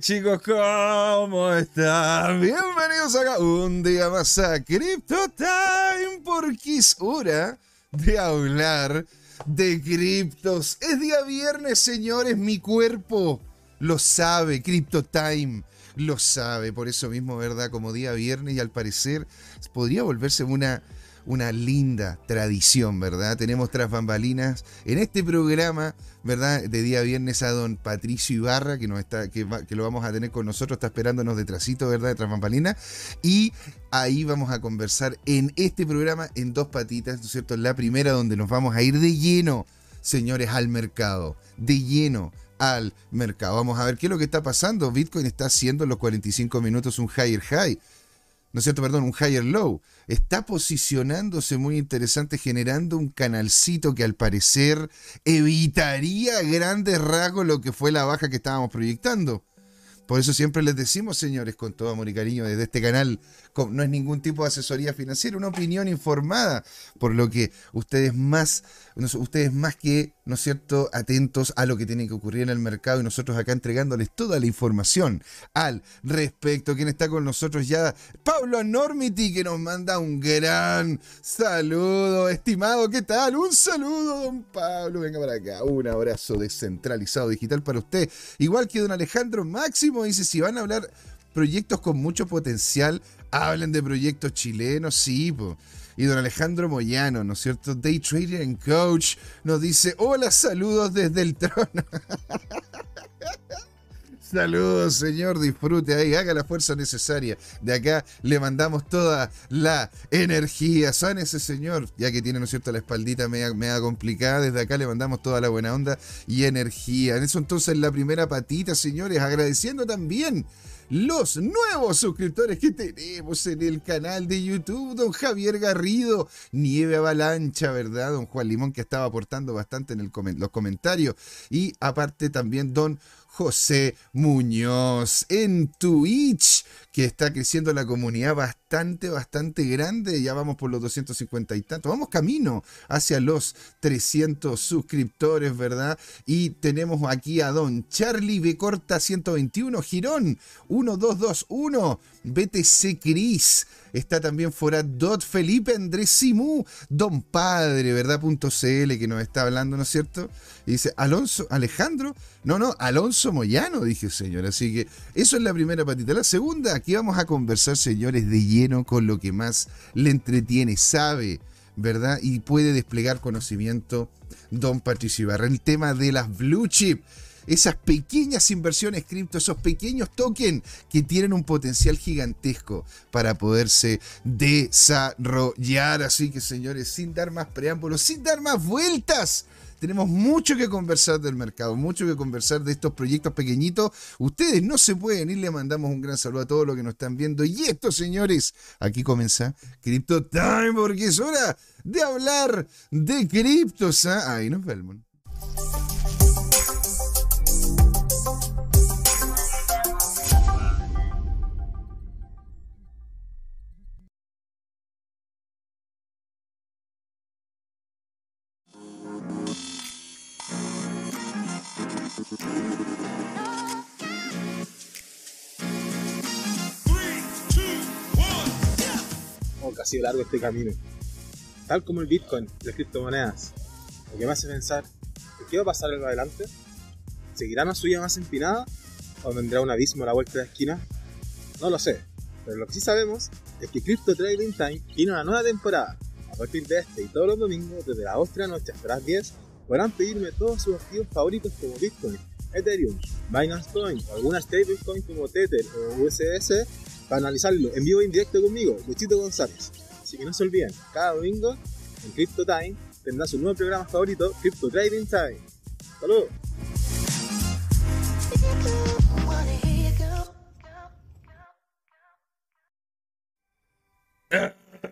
chicos, ¿cómo están? Bienvenidos acá un día más a Crypto Time porque es hora de hablar de criptos. Es día viernes, señores, mi cuerpo lo sabe, Crypto Time lo sabe, por eso mismo, ¿verdad? Como día viernes y al parecer podría volverse una una linda tradición, ¿verdad? Tenemos tras bambalinas en este programa, ¿verdad? De día viernes a don Patricio Ibarra, que, nos está, que, lo vamos a tener con nosotros, está esperándonos detrásito, ¿verdad? De tras bambalinas. Y ahí vamos a conversar en este programa en dos patitas, ¿no es cierto? La primera donde nos vamos a ir de lleno, señores, al mercado, de lleno al mercado. Vamos a ver qué es lo que está pasando. Bitcoin está haciendo en los 45 minutos un higher high. ¿No es cierto? Perdón, un higher low. Está posicionándose muy interesante, generando un canalcito que al parecer evitaría grandes rasgos lo que fue la baja que estábamos proyectando. Por eso siempre les decimos, señores, con todo amor y cariño desde este canal, no es ningún tipo de asesoría financiera, una opinión informada, por lo que ustedes más, ustedes más que, ¿no es cierto?, atentos a lo que tiene que ocurrir en el mercado y nosotros acá entregándoles toda la información al respecto. ¿Quién está con nosotros ya? Pablo Normity, que nos manda un gran saludo, estimado, ¿qué tal? Un saludo, don Pablo, venga para acá, un abrazo descentralizado digital para usted, igual que don Alejandro Máximo dice, si van a hablar proyectos con mucho potencial, hablen de proyectos chilenos, sí, Y don Alejandro Moyano, ¿no es cierto? Day Trader and Coach nos dice, hola, saludos desde el trono. Saludos, señor, disfrute ahí, haga la fuerza necesaria. De acá le mandamos toda la energía. San ese señor, ya que tiene, ¿no es cierto?, la espaldita media, complicada. Desde acá le mandamos toda la buena onda y energía. En eso entonces la primera patita, señores, agradeciendo también los nuevos suscriptores que tenemos en el canal de YouTube. Don Javier Garrido, Nieve Avalancha, ¿verdad? Don Juan Limón que estaba aportando bastante en los comentarios. Y aparte también Don José Muñoz en Twitch, que está creciendo la comunidad bastante, bastante grande. Ya vamos por los 250 y tantos. Vamos camino hacia los 300 suscriptores, ¿verdad? Y tenemos aquí a don Charlie B. Corta 121, Girón 1221, BTC Cris. Está también Dot Felipe Andrés Simú, Don Padre, ¿verdad? .cl que nos está hablando, ¿no es cierto? Y dice, Alonso, Alejandro, no, no, Alonso Moyano, dije señor. Así que eso es la primera patita. La segunda, aquí vamos a conversar, señores, de lleno con lo que más le entretiene, sabe, ¿verdad? Y puede desplegar conocimiento don Patricio Ibarra. El tema de las blue chip esas pequeñas inversiones cripto, esos pequeños tokens que tienen un potencial gigantesco para poderse desarrollar. Así que señores, sin dar más preámbulos, sin dar más vueltas, tenemos mucho que conversar del mercado, mucho que conversar de estos proyectos pequeñitos. Ustedes no se pueden ir, le mandamos un gran saludo a todos los que nos están viendo. Y esto, señores, aquí comienza Crypto Time, porque es hora de hablar de criptos. ¿ah? Ahí nos vemos. Sido largo este camino. Tal como el Bitcoin, las criptomonedas. Lo que me hace pensar, ¿qué va a pasar en adelante? ¿Seguirá una suya más empinada? ¿O vendrá un abismo a la vuelta de la esquina? No lo sé, pero lo que sí sabemos es que Crypto Trading Time tiene una nueva temporada. A partir de este y todos los domingos, desde las 8 de la noche hasta las 10, podrán pedirme todos sus activos favoritos como Bitcoin, Ethereum, Binance Coin o alguna stablecoin como Tether o USDC para analizarlo en vivo e indirecto conmigo, Luchito González. Así que no se olviden, cada domingo en Crypto Time tendrá su nuevo programa favorito, Crypto Trading Time. ¡Saludos!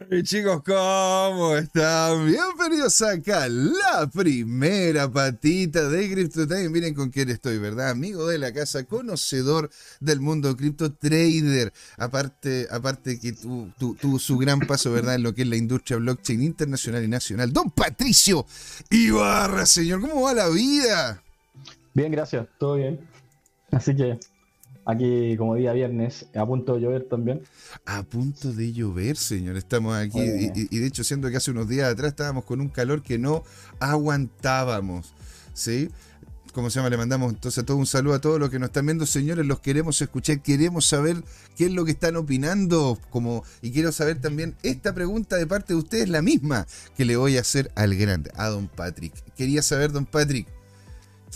Y chicos, ¿cómo están? Bienvenidos acá, la primera patita de Crypto Time. Miren con quién estoy, ¿verdad? Amigo de la casa, conocedor del mundo cripto, trader. Aparte, aparte que tuvo su gran paso, ¿verdad? En lo que es la industria blockchain internacional y nacional. Don Patricio Ibarra, señor, ¿cómo va la vida? Bien, gracias, todo bien. Así que Aquí, como día viernes, a punto de llover también. A punto de llover, señor. Estamos aquí. Y, y de hecho, siendo que hace unos días atrás estábamos con un calor que no aguantábamos. ¿Sí? ¿Cómo se llama? Le mandamos entonces todo un saludo a todos los que nos están viendo, señores. Los queremos escuchar, queremos saber qué es lo que están opinando. Como, y quiero saber también esta pregunta de parte de ustedes, la misma que le voy a hacer al grande, a don Patrick. Quería saber, don Patrick,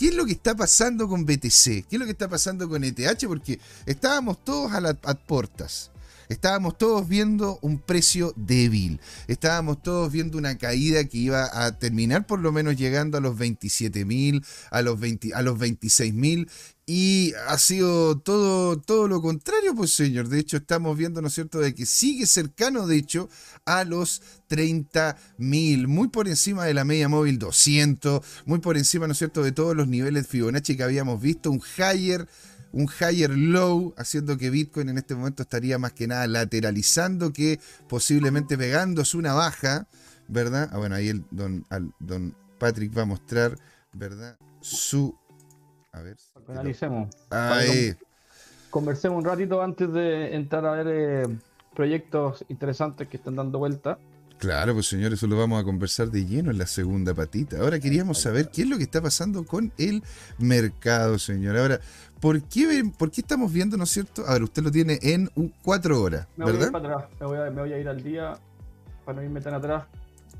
¿Qué es lo que está pasando con BTC? ¿Qué es lo que está pasando con ETH? Porque estábamos todos a las portas. Estábamos todos viendo un precio débil. Estábamos todos viendo una caída que iba a terminar por lo menos llegando a los 27 mil, a los, 20 a los 26 mil. Y ha sido todo, todo lo contrario, pues señor. De hecho, estamos viendo, ¿no es cierto?, de que sigue cercano, de hecho, a los 30 mil. Muy por encima de la media móvil 200. Muy por encima, ¿no es cierto?, de todos los niveles Fibonacci que habíamos visto. Un higher un higher low, haciendo que Bitcoin en este momento estaría más que nada lateralizando que posiblemente pegándose una baja, ¿verdad? Ah, bueno, ahí el don, al, don Patrick va a mostrar, ¿verdad? Su... A ver. Analicemos. Ahí. Conversemos un ratito antes de entrar a ver eh, proyectos interesantes que están dando vuelta. Claro, pues señores, eso lo vamos a conversar de lleno en la segunda patita. Ahora queríamos saber qué es lo que está pasando con el mercado, señor. Ahora, ¿por qué, por qué estamos viendo, no es cierto? A ver, usted lo tiene en un cuatro horas, Me voy a ¿verdad? ir para atrás, me voy, a, me voy a ir al día para no irme tan atrás.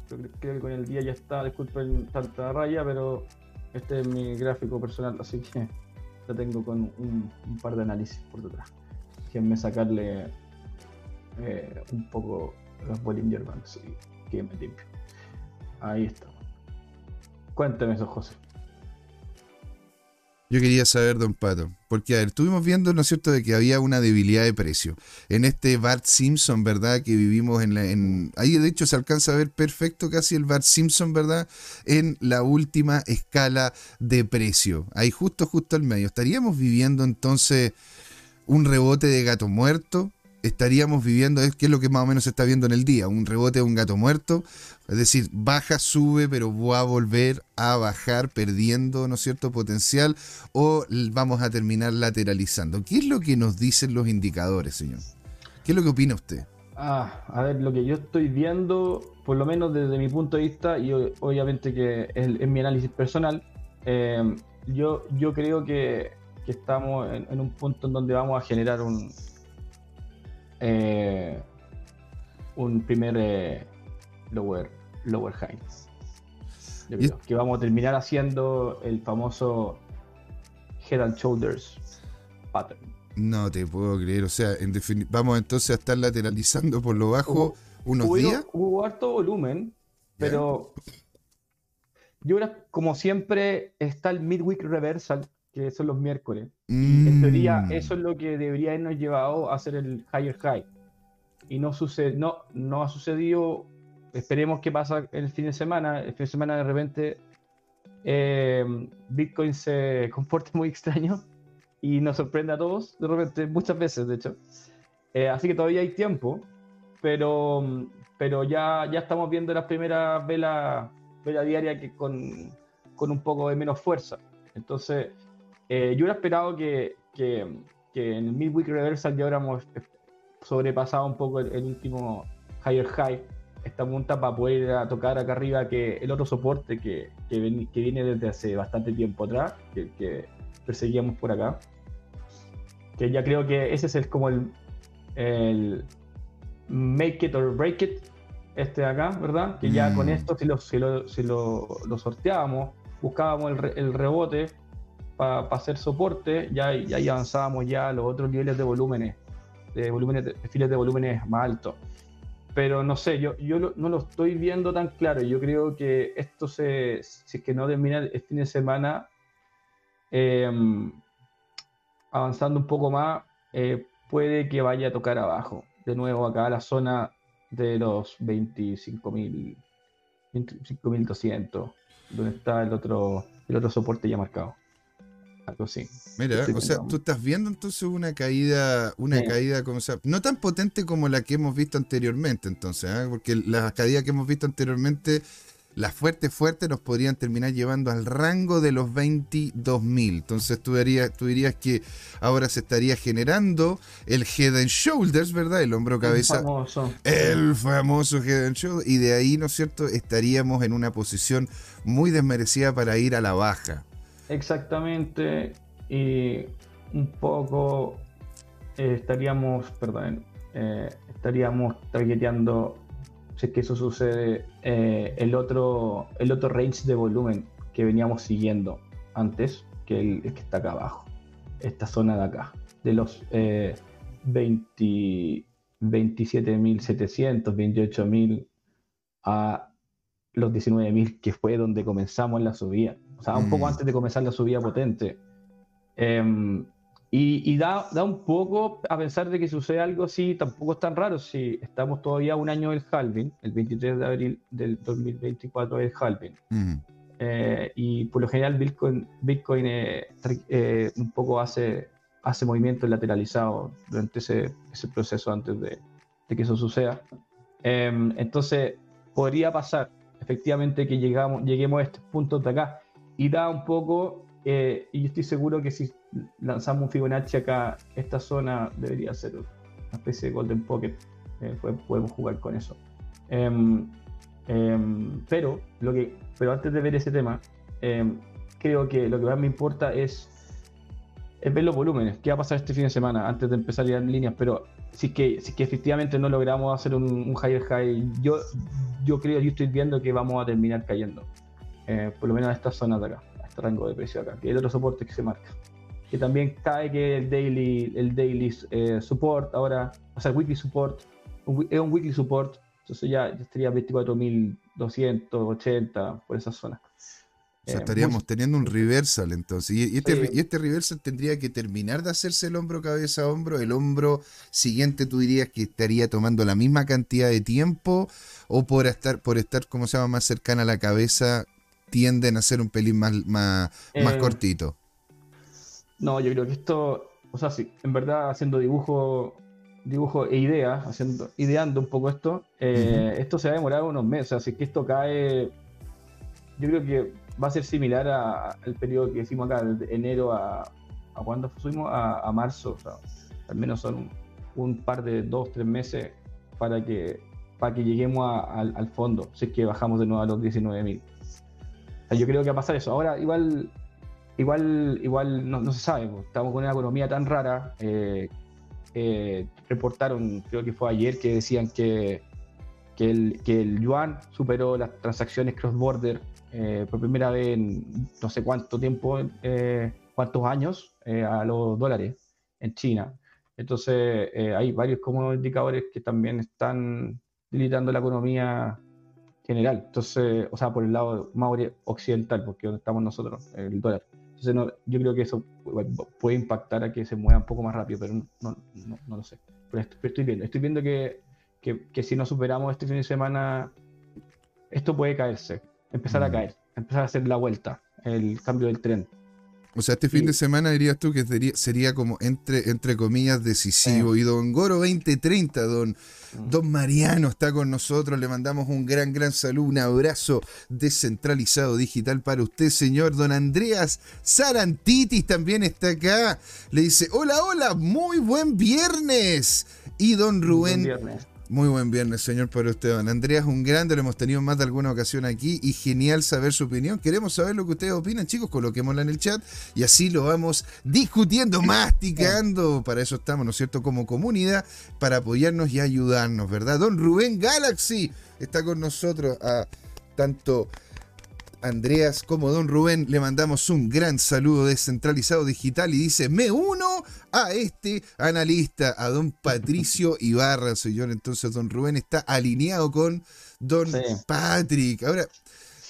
Yo cre- creo que con el día ya está, disculpen tanta raya, pero este es mi gráfico personal, así que lo tengo con un, un par de análisis por detrás. Déjenme sacarle eh, un poco los Bollinger Bands y que me limpio. Ahí está. Cuénteme eso, José. Yo quería saber, don Pato, porque a ver, estuvimos viendo, ¿no es cierto?, de que había una debilidad de precio. En este Bart Simpson, ¿verdad?, que vivimos en la... En, ahí de hecho se alcanza a ver perfecto casi el Bart Simpson, ¿verdad?, en la última escala de precio. Ahí justo, justo al medio. ¿Estaríamos viviendo entonces un rebote de gato muerto? Estaríamos viviendo, es que es lo que más o menos se está viendo en el día, un rebote de un gato muerto, es decir, baja, sube, pero va a volver a bajar perdiendo, ¿no es cierto?, potencial, o vamos a terminar lateralizando. ¿Qué es lo que nos dicen los indicadores, señor? ¿Qué es lo que opina usted? Ah, a ver, lo que yo estoy viendo, por lo menos desde mi punto de vista, y obviamente que es, mi análisis personal, eh, yo, yo creo que, que estamos en un punto en donde vamos a generar un, eh, un primer eh, lower, lower. Yo creo que vamos a terminar haciendo el famoso head and shoulders pattern. No te puedo creer, o sea, en vamos entonces a estar lateralizando por lo bajo Hubo- unos hubo, días. hubo harto volumen, pero yo creo, como siempre, está el midweek reversal, que son los miércoles. En teoría, Mm. eso es lo que debería habernos llevado a hacer el higher high. Y no, sucede, no, no ha sucedido. Esperemos que pasa el fin de semana. El fin de semana, de repente, eh, Bitcoin se comporta muy extraño y nos sorprende a todos, de repente, muchas veces, de hecho. Eh, así que todavía hay tiempo, pero, pero ya, ya estamos viendo las primeras velas vela diarias que con, con un poco de menos fuerza. Entonces, eh, yo hubiera esperado que, que, que en el midweek reversal ya hubiéramos sobrepasado un poco el, el último higher high, esta punta para poder ir a tocar acá arriba que el otro soporte que, que, ven- que viene desde hace bastante tiempo atrás, que, que perseguíamos por acá. Que ya creo que ese es el como el, el make it or break it, este de acá, ¿verdad? Que ya Mm. con esto, si lo, si lo, si lo, lo sorteábamos, buscábamos el, el rebote para hacer soporte, ya, ya avanzábamos ya a los otros niveles de volúmenes, de volúmenes, de perfiles de volúmenes más altos. Pero no sé, yo, yo lo- no lo estoy viendo tan claro. Yo creo que esto se, si es que no termina el fin de semana, em, avanzando un poco más, eh, puede que vaya a tocar abajo. De nuevo acá a la zona de los 25.000, 25.200, donde está el otro, el otro soporte ya marcado. Algo así. Mira, o sea, tú estás viendo entonces una caída, una Sí. caída como sea, no tan potente como la que hemos visto anteriormente, entonces, ¿ah? porque la caída que hemos visto anteriormente las fuertes fuertes nos podrían terminar llevando al rango de los 22.000. Entonces tú dirías, tú dirías que ahora se estaría generando el head and shoulders, ¿verdad? El hombro cabeza. El famoso. El famoso head and shoulders. Y de ahí, ¿no es cierto? Estaríamos en una posición muy desmerecida para ir a la baja. Exactamente. Y un poco eh, estaríamos, perdón, eh, estaríamos targeteando si es que eso sucede, eh, el, otro, el otro range de volumen que veníamos siguiendo antes, que el, que está acá abajo, esta zona de acá, de los eh, 27.700, 28.000 a los 19.000, que fue donde comenzamos la subida, o sea, un poco Mm. antes de comenzar la subida potente. Em, y, y da, da un poco a pensar de que sucede algo así, tampoco es tan raro si estamos todavía un año del halving, el 23 de abril del 2024 es el halving. Mm. Eh, y por lo general Bitcoin, Bitcoin eh, eh, un poco hace, hace movimientos lateralizados durante ese, ese proceso antes de, de que eso suceda. Em, entonces podría pasar efectivamente que llegamos, lleguemos a estos puntos de acá y da un poco, eh, y estoy seguro que si lanzamos un Fibonacci acá, esta zona debería ser una especie de Golden Pocket, eh, podemos jugar con eso. Em, em, pero, lo que, pero antes de ver ese tema, em, creo que lo que más me importa es, es ver los volúmenes. ¿Qué va a pasar este fin de semana antes de empezar a ir en líneas? Pero si que, si que efectivamente no logramos hacer un, un higher high, yo, yo creo, yo estoy viendo que vamos a terminar cayendo. Eh, por lo menos a esta zona de acá, a este rango de precio acá, que es otro soporte que se marca. Que también cae que el daily, el daily eh, support ahora, o sea, el weekly support, un es un weekly support, entonces ya, estaría 24.280 por esa zona. O sea, Eh, estaríamos muy- teniendo un reversal entonces. Y, y este, Sí. y este reversal tendría que terminar de hacerse el hombro cabeza a hombro. El hombro siguiente tú dirías que estaría tomando la misma cantidad de tiempo o por estar, por estar como se llama, más cercana a la cabeza, tienden a ser un pelín más, más, más Eh, cortito. No, yo creo que esto, o sea, sí, en verdad haciendo dibujo, dibujo e ideas, haciendo, ideando un poco esto, eh, esto se va a demorar unos meses, así que esto cae, yo creo que va a ser similar al periodo que hicimos acá, de enero a, a cuándo fuimos, a, a marzo, o sea, al menos son un, un par de dos, tres meses para que, para que lleguemos a- al, al fondo, si es que bajamos de nuevo a los 19.000. Sea, yo creo que va a pasar eso. Ahora, igual igual, igual no, no se sabe, po. estamos con una economía tan rara. eh, eh, reportaron, creo que fue ayer, que decían que, que, el, que el yuan superó las transacciones cross-border eh, por primera vez en no sé cuánto tiempo, eh, cuántos años, eh, a los dólares en China. Entonces, eh, hay varios como indicadores que también están debilitando la economía general. Entonces, o sea, por el lado más occidental, porque donde estamos nosotros, el dólar. Entonces, no, yo creo que eso pu- puede impactar a que se mueva un poco más rápido, pero no, no, no- lo sé. Pero estoy, viendo, estoy viendo que, que, que si no superamos este fin de semana, esto puede caerse, empezar a Mm. caer, empezar a hacer la vuelta, el cambio del tren. O sea, este fin de semana dirías tú que sería, sería como entre, entre comillas decisivo. Y don Goro 2030, don, don Mariano está con nosotros. Le mandamos un gran, gran saludo, un abrazo descentralizado digital para usted, señor. Don Andreas Sarantitis también está acá. Le dice, hola, hola, muy buen viernes. Y don Rubén, Buen viernes. Muy buen viernes, señor, para usted, don Andreas. Un grande, lo hemos tenido en más de alguna ocasión aquí y genial saber su opinión. Queremos saber lo que ustedes opinan, chicos. Coloquémosla en el chat y así lo vamos discutiendo, masticando. Para eso estamos, ¿no es cierto?, como comunidad, para apoyarnos y ayudarnos, ¿verdad? Don Rubén Galaxy está con nosotros. A tanto Andreas como Don Rubén le mandamos un gran saludo descentralizado digital y dice, me uno a este analista, a Don Patricio Ibarra, señor. Entonces Don Rubén está alineado con Don Sí. Patrick. Ahora,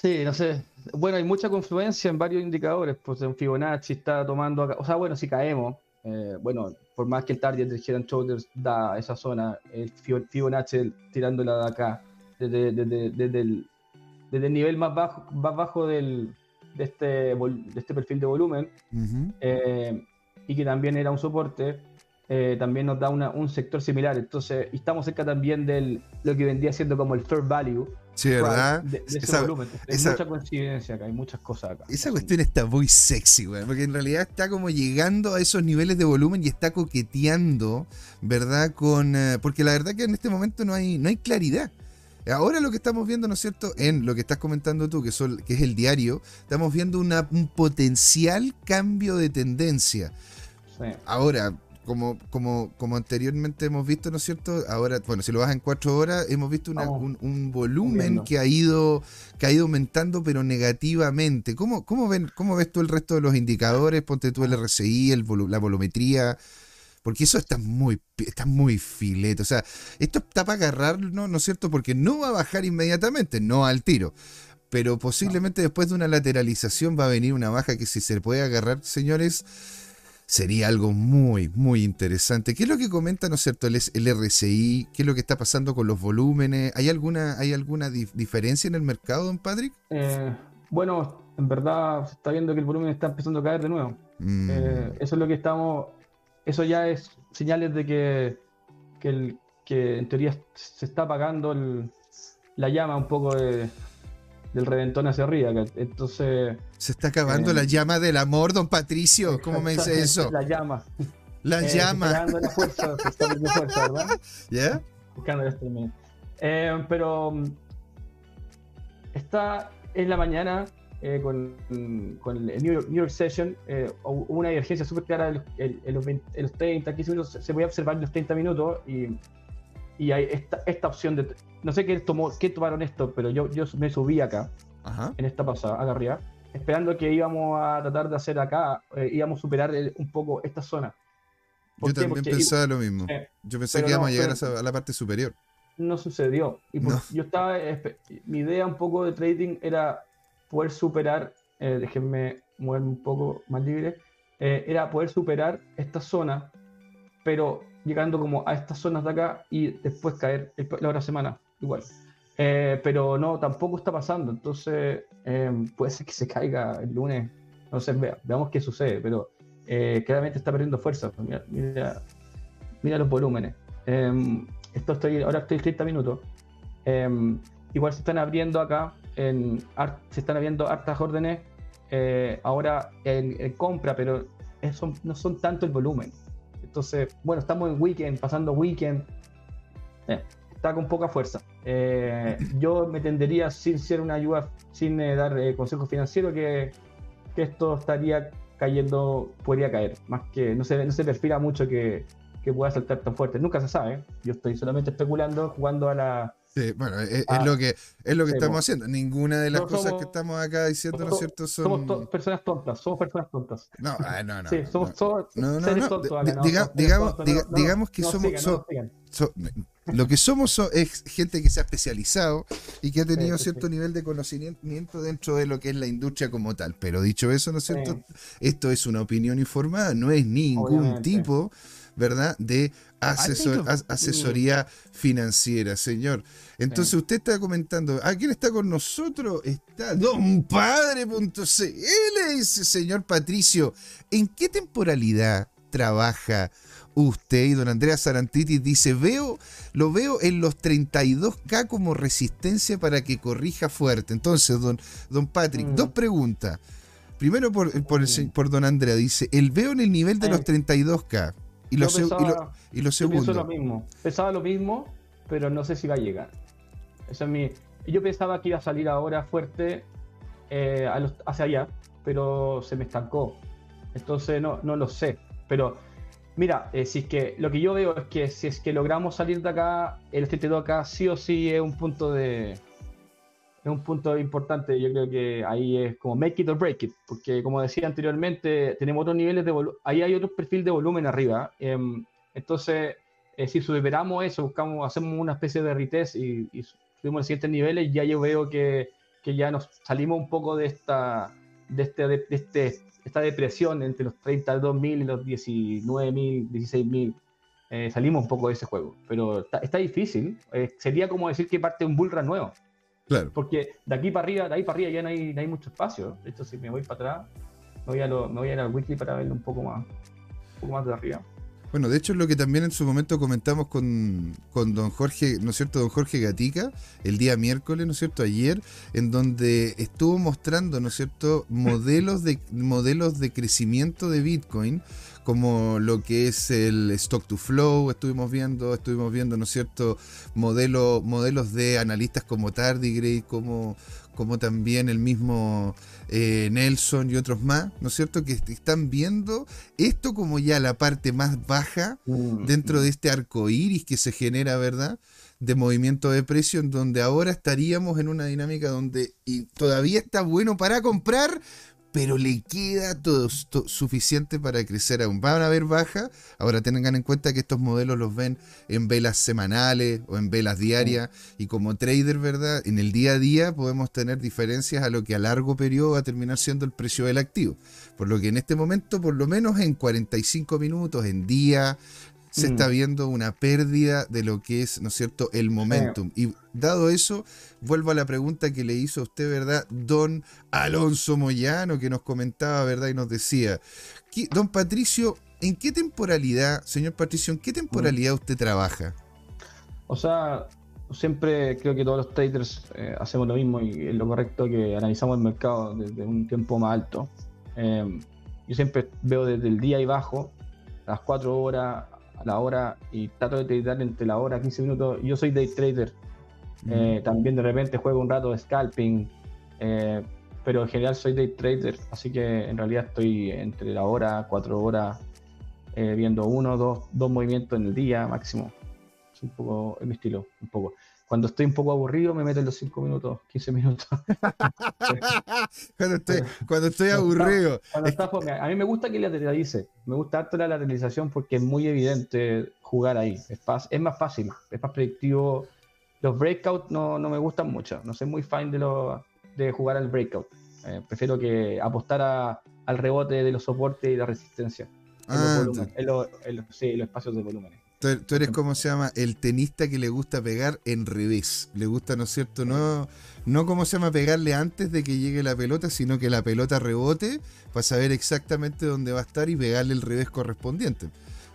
Sí, no sé. Bueno, hay mucha confluencia en varios indicadores. Pues en Fibonacci está tomando acá. O sea, bueno, si caemos, eh, bueno, por más que el target del Head and Shoulders da esa zona, el Fib- Fibonacci tirándola de acá, desde, desde- desde el, desde el nivel más bajo, más bajo del, de, este, de este perfil de volumen, eh, y que también era un soporte, eh, también nos da una- un sector similar. Entonces, estamos cerca también de lo que vendría siendo como el fair value. Sí, ¿verdad? De, de ese Esa- volumen. Hay esa- mucha coincidencia acá, hay muchas cosas acá. Esa cuestión está muy sexy, güey, porque en realidad está como llegando a esos niveles de volumen y está coqueteando, ¿verdad? Con eh, porque la verdad que en este momento no hay no hay claridad. Ahora lo que estamos viendo, ¿no es cierto? En lo que estás comentando tú, que, son, que es el diario, estamos viendo una- un potencial cambio de tendencia. Sí. Ahora, como, como, como anteriormente hemos visto, ¿no es cierto? Ahora, bueno, si lo vas en cuatro horas, hemos visto una- un, un volumen viendo. que ha ido que ha ido aumentando, pero negativamente. ¿Cómo, cómo, ven, ¿Cómo ves tú el resto de los indicadores? Ponte tú el RSI, el volu- la volumetría. Porque eso está muy, está muy filete. O sea, esto está para agarrarlo, ¿no es cierto? Porque no va a bajar inmediatamente, no al tiro. Pero posiblemente después de una lateralización va a venir una baja que si se puede agarrar, señores, sería algo muy, muy interesante. ¿Qué es lo que comenta, no es cierto, el, el RSI? ¿Qué es lo que está pasando con los volúmenes? ¿Hay alguna, hay alguna dif- diferencia en el mercado, don Patrick? Eh, bueno, en verdad se está viendo que el volumen está empezando a caer de nuevo. Mm, Eh, eso es lo que estamos. Eso ya es señales de que, que, el- que en teoría se está apagando el- la llama un poco de- del reventón hacia arriba. Entonces. se está acabando eh, la llama del amor, don Patricio. ¿Cómo me dice eso? La llama. La Eh, se está llama. dando la fuerza, se está dando fuerza, ¿verdad? ¿Ya? Buscando el streaming. Eh, pero mm, está en la mañana eh, con, con el New York, New York Session. eh, hubo una divergencia súper clara en, en- en los 20 en los 30, 15 minutos. Se- Se voy a observar en los 30 minutos y, y hay esta, esta opción de. No sé qué, tomó, qué tomaron esto, pero yo, yo me subí acá, Ajá. en esta pasada, acá arriba, esperando que íbamos a tratar de hacer acá, eh, íbamos a superar el- un poco esta zona. ¿Por Yo también Porque- pensaba lo mismo. eh, Yo pensé que íbamos no, a llegar a, pero- esa- a la parte superior. no sucedió. Y por- No. yo estaba, mi idea un poco de trading era poder superar, eh, déjenme moverme un poco más libre, eh, era poder superar esta zona, pero llegando como a estas zonas de acá y después caer el- la otra semana, igual. Eh, pero no, tampoco está pasando, entonces eh, puede ser que se caiga el lunes, no sé, vea- veamos qué sucede, pero eh, claramente está perdiendo fuerza. Mira, mira, mira los volúmenes. Em, esto estoy, ahora estoy 30 minutos. Em, igual se están abriendo acá, en, se están abriendo hartas órdenes eh, ahora en, en compra, pero eso no son tanto el volumen. Entonces, bueno, estamos en weekend, pasando weekend. Eh, está con poca fuerza. Eh, yo me tendería, sin ser una ayuda, sin eh, dar eh, consejo financiero, que, que esto estaría cayendo, podría caer. Más que no se, no se perfila mucho que, que pueda saltar tan fuerte. Nunca se sabe. Yo estoy solamente especulando, jugando a la. Sí, bueno, es, es Ah, lo que, es lo que sí, estamos haciendo. Ninguna de las cosas somos- que estamos acá diciendo, ¿no es somos- cierto? Somos Son. to- personas tontas, somos personas tontas. No, ah, no, no. sí, somos, no. somos No, no, seres no, tontos. acá, diga- somos digamos- tontos, diga- digamos que somos- sigan, so- no sigan. So- lo que somos so- es gente que se ha especializado y que ha tenido Sí, cierto nivel de conocimiento dentro de lo que es la industria como tal. Pero dicho eso, ¿no es cierto? Esto es una opinión informada, no es ningún Obviamente. tipo, ¿verdad?, de asesor- Amigo. as- asesoría financiera, señor. Entonces Sí. usted está comentando, ¿a quién está con nosotros? Está donpadre.cl, dice señor Patricio. ¿En qué temporalidad trabaja usted? Y don Andrea Sarantiti dice, veo, lo veo en los 32K como resistencia para que corrija fuerte. Entonces, don, don Patrick, Mm. dos preguntas. Primero por, por, el se- por don Andrea, dice, el veo en el nivel de los 32K. Y lo, y pensaba- y lo segundo. lo mismo. Pensaba lo mismo, pero no sé si va a llegar. Esa es mi... Yo pensaba que iba a salir ahora fuerte eh, a los- hacia allá, pero se me estancó. Entonces no, no lo sé. Pero mira, eh, si es que lo que yo veo es que si es que logramos salir de acá, el 32 acá sí o sí es un punto de. Es un punto importante. Yo creo que ahí es como make it or break it. Porque como decía anteriormente, tenemos otros niveles de volumen. Ahí hay otro perfil de volumen arriba. Em, entonces, eh, si superamos eso, buscamos, hacemos una especie de retest y, y subimos los siguientes niveles, ya yo veo que, que ya nos salimos un poco de esta, de este, de este, esta depresión entre los 32.000 y los 19.000, 16.000. Eh, salimos un poco de ese juego, pero está, está difícil. Eh, sería como decir que parte un bullrun nuevo, Claro. porque de aquí para arriba, de ahí para arriba ya no hay, no hay mucho espacio. De hecho, si me voy para atrás, me voy a, lo- me voy a ir al wiki para verlo un poco más, un poco más de arriba. Bueno, de hecho es lo que también en su momento comentamos con, con don Jorge, ¿no es cierto? Don Jorge Gatica, el día miércoles, ¿no es cierto? Ayer, en donde estuvo mostrando, ¿no es cierto? Modelos de, modelos de crecimiento de Bitcoin, como lo que es el stock to flow, estuvimos viendo, estuvimos viendo, ¿no es cierto? Modelo, modelos de analistas como Tardigrade, como, como también el mismo eh, Nelson y otros más, ¿no es cierto? Que están viendo esto como ya la parte más baja Mm, dentro de este arco iris que se genera, ¿verdad? De movimiento de precio, en donde ahora estaríamos en una dinámica donde y todavía está bueno para comprar, pero le queda todo, to- suficiente para crecer aún. Van a haber baja. Ahora tengan en cuenta que estos modelos los ven en velas semanales o en velas diarias. Y como trader, ¿verdad? En el día a día podemos tener diferencias a lo que a largo periodo va a terminar siendo el precio del activo. Por lo que en este momento, por lo menos en 45 minutos, en día, se Mm. está viendo una pérdida de lo que es, ¿no es cierto?, el momentum. Y dado eso, vuelvo a la pregunta que le hizo a usted, ¿verdad?, don Alonso Moyano, que nos comentaba, ¿verdad?, y nos decía, ¿qué- don Patricio, ¿en qué temporalidad, señor Patricio, en qué temporalidad usted trabaja? O sea, siempre creo que todos los traders eh, hacemos lo mismo y es lo correcto que analizamos el mercado desde un tiempo más alto. Eh, yo siempre veo desde el día y bajo, las 4 horas, la hora, y trato de tradear entre la hora y 15 minutos. Yo soy day trader, eh, también de repente juego un rato de scalping, eh, pero en general soy day trader, así que en realidad estoy entre la hora, 4 horas, eh, viendo uno, dos, dos movimientos en el día máximo. Es un poco es mi estilo, un poco. Cuando estoy un poco aburrido me meto en los 5 minutos, 15 minutos. cuando estoy, cuando estoy Cuando aburrido. Cuando está fome. a mí me gusta que lateralice, me gusta harto la lateralización porque es muy evidente jugar ahí, es, es más fácil, es más predictivo. Los breakouts no, no me gustan mucho, no soy muy fan de, lo, de jugar al breakout. Eh, prefiero que apostar a- al rebote de los soportes y la resistencia. En los, Ah, volúmenes, en los- en los- sí, los espacios de volúmenes. Tú, tú eres como se llama el tenista que le gusta pegar en revés. Le gusta, ¿no es cierto? No, no como se llama pegarle antes de que llegue la pelota, sino que la pelota rebote para saber exactamente dónde va a estar y pegarle el revés correspondiente.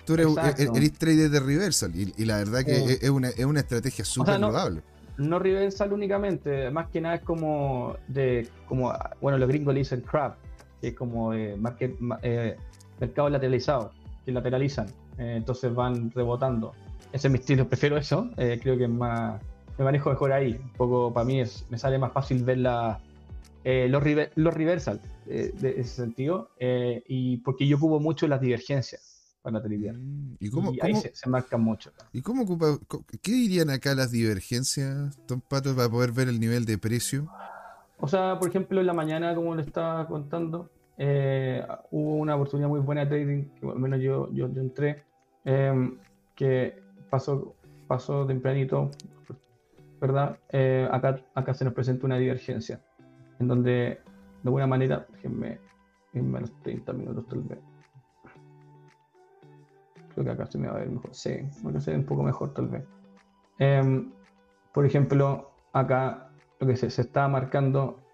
Tú eres, eres- trader de reversal y, y la verdad que Sí. es, es una, es una estrategia súper no- loable. No reversal únicamente, más que nada es como de, como, bueno, los gringos le dicen crab, que es como eh, market- ma- eh, mercado lateralizado, que lateralizan, eh, entonces van rebotando. Ese es mi estilo, prefiero eso, eh, creo que es más, me manejo mejor ahí, un poco para mí es, me sale más fácil ver la, eh, los, river- los reversal, eh, de ese sentido, y porque yo ocupo mucho las divergencias para lateralizar. Mm, ¿Y cómo, y ahí cómo- se, se marcan mucho. ¿y cómo ocupa, qué dirían acá las divergencias, Don Pato, para poder ver el nivel de precio? O sea, por ejemplo, en la mañana, como le estaba contando, eh, hubo una oportunidad muy buena de trading, que al menos yo, yo, yo entré, eh, que pasó, pasó tempranito, ¿verdad? Eh, acá, acá se nos presenta una divergencia, en donde, de alguna manera, déjenme irme a los 30 minutos tal vez. Creo que acá se me va a ver mejor. Sí, acá se ve un poco mejor tal vez. Em, por ejemplo, acá lo que se, se estaba marcando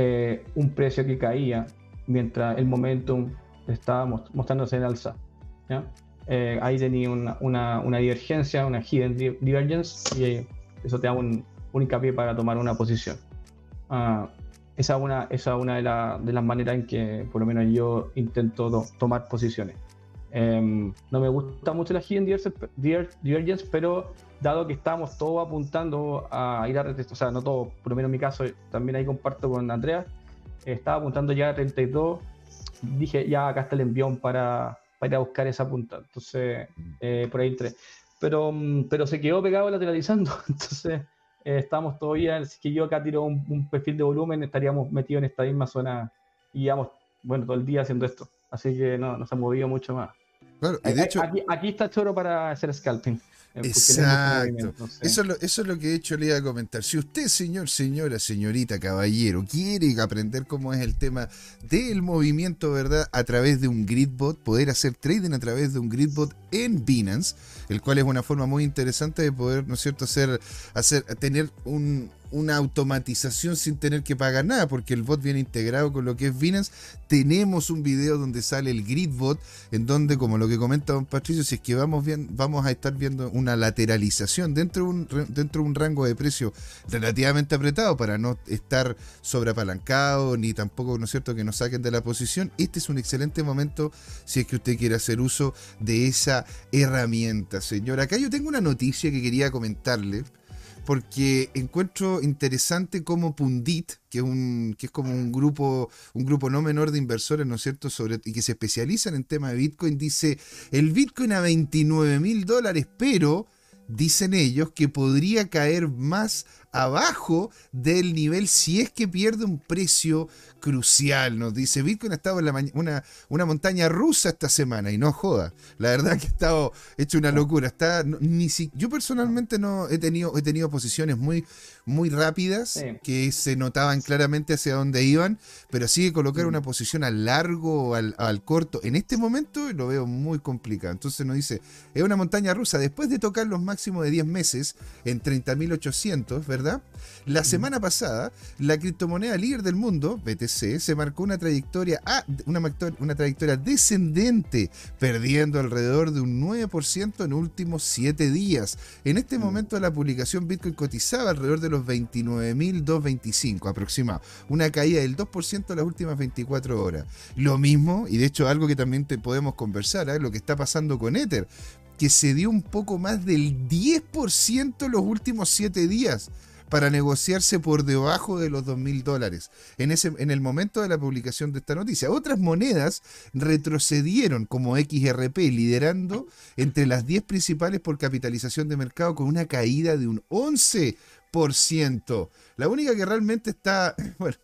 eh, un precio que caía mientras el momentum estaba mos- mostrándose en alza. ¿ya? Eh, ahí tenía una, una- divergencia, una hidden di- divergence, y eh, eso te da un, un hincapié para tomar una posición. Ah, esa es una, esa es una de, la- de las maneras en que por lo menos yo intento to- tomar posiciones. Em, no me gusta mucho la hidden divergence, pero dado que estamos todos apuntando a ir a o sea, no todos, por lo menos en mi caso, también ahí comparto con Andrea, estaba apuntando ya a 32, dije, ya acá está el envión para, para ir a buscar esa punta, entonces eh, por ahí entré. Pero, mm, pero se quedó pegado lateralizando, entonces eh, estamos todavía, si que yo acá tiro un, un perfil de volumen, estaríamos metidos en esta misma zona y llevamos, bueno, todo el día haciendo esto, así que no, no se ha movido mucho más. Claro, y de Eh, hecho, aquí, aquí está choro para hacer scalping. eh, no Exacto. Eso es, lo, eso es lo que de hecho le iba a comentar. Si usted, señor, señora, señorita, caballero, quiere aprender cómo es el tema del movimiento, ¿verdad? A través de un gridbot, poder hacer trading a través de un gridbot en Binance, el cual es una forma muy interesante de poder, ¿no es cierto?, hacer, hacer tener un, una automatización sin tener que pagar nada, porque el bot viene integrado con lo que es Binance. Tenemos un video donde sale el grid bot, en donde, como lo que comenta don Patricio, si es que vamos, bien, vamos a estar viendo una lateralización dentro de, un, dentro de un rango de precio relativamente apretado para no estar sobreapalancado ni tampoco, ¿no es cierto?, que nos saquen de la posición. Este es un excelente momento si es que usted quiere hacer uso de esa herramienta, señor. Acá yo tengo una noticia que quería comentarle porque encuentro interesante cómo Pundit, que es, un, que es como un grupo, un grupo no menor de inversores, ¿no es cierto?, y que se especializan en tema de Bitcoin, dice, el Bitcoin a 29 mil dólares, pero dicen ellos que podría caer más abajo del nivel si es que pierde un precio crucial. Nos dice, Bitcoin ha estado en la una, una montaña rusa esta semana y no joda. La verdad que ha estado hecho una locura. Está, ni si, yo personalmente no he tenido, he tenido posiciones muy, muy rápidas que se notaban claramente hacia dónde iban, pero así que colocar mm. una posición al largo o al, al, corto en este momento lo veo muy complicado. Entonces nos dice, es una montaña rusa. Después de tocar los máximos de 10 meses en 30.800, ¿verdad? La semana pasada, la criptomoneda líder del mundo, BTC, se marcó una trayectoria, ah, una, una trayectoria descendente, perdiendo alrededor de un 9% en los últimos 7 días. En este momento de la publicación, Bitcoin cotizaba alrededor de los 29.225 aproximado, una caída del 2% en las últimas 24 horas. Lo mismo, y de hecho algo que también te podemos conversar, ¿eh? lo que está pasando con Ether que se dio un poco más del 10% en los últimos 7 días para negociarse por debajo de los 2.000 dólares en, ese, en el momento de la publicación de esta noticia. Otras monedas retrocedieron como XRP, liderando entre las 10 principales por capitalización de mercado con una caída de un 11%. La única que realmente está, bueno,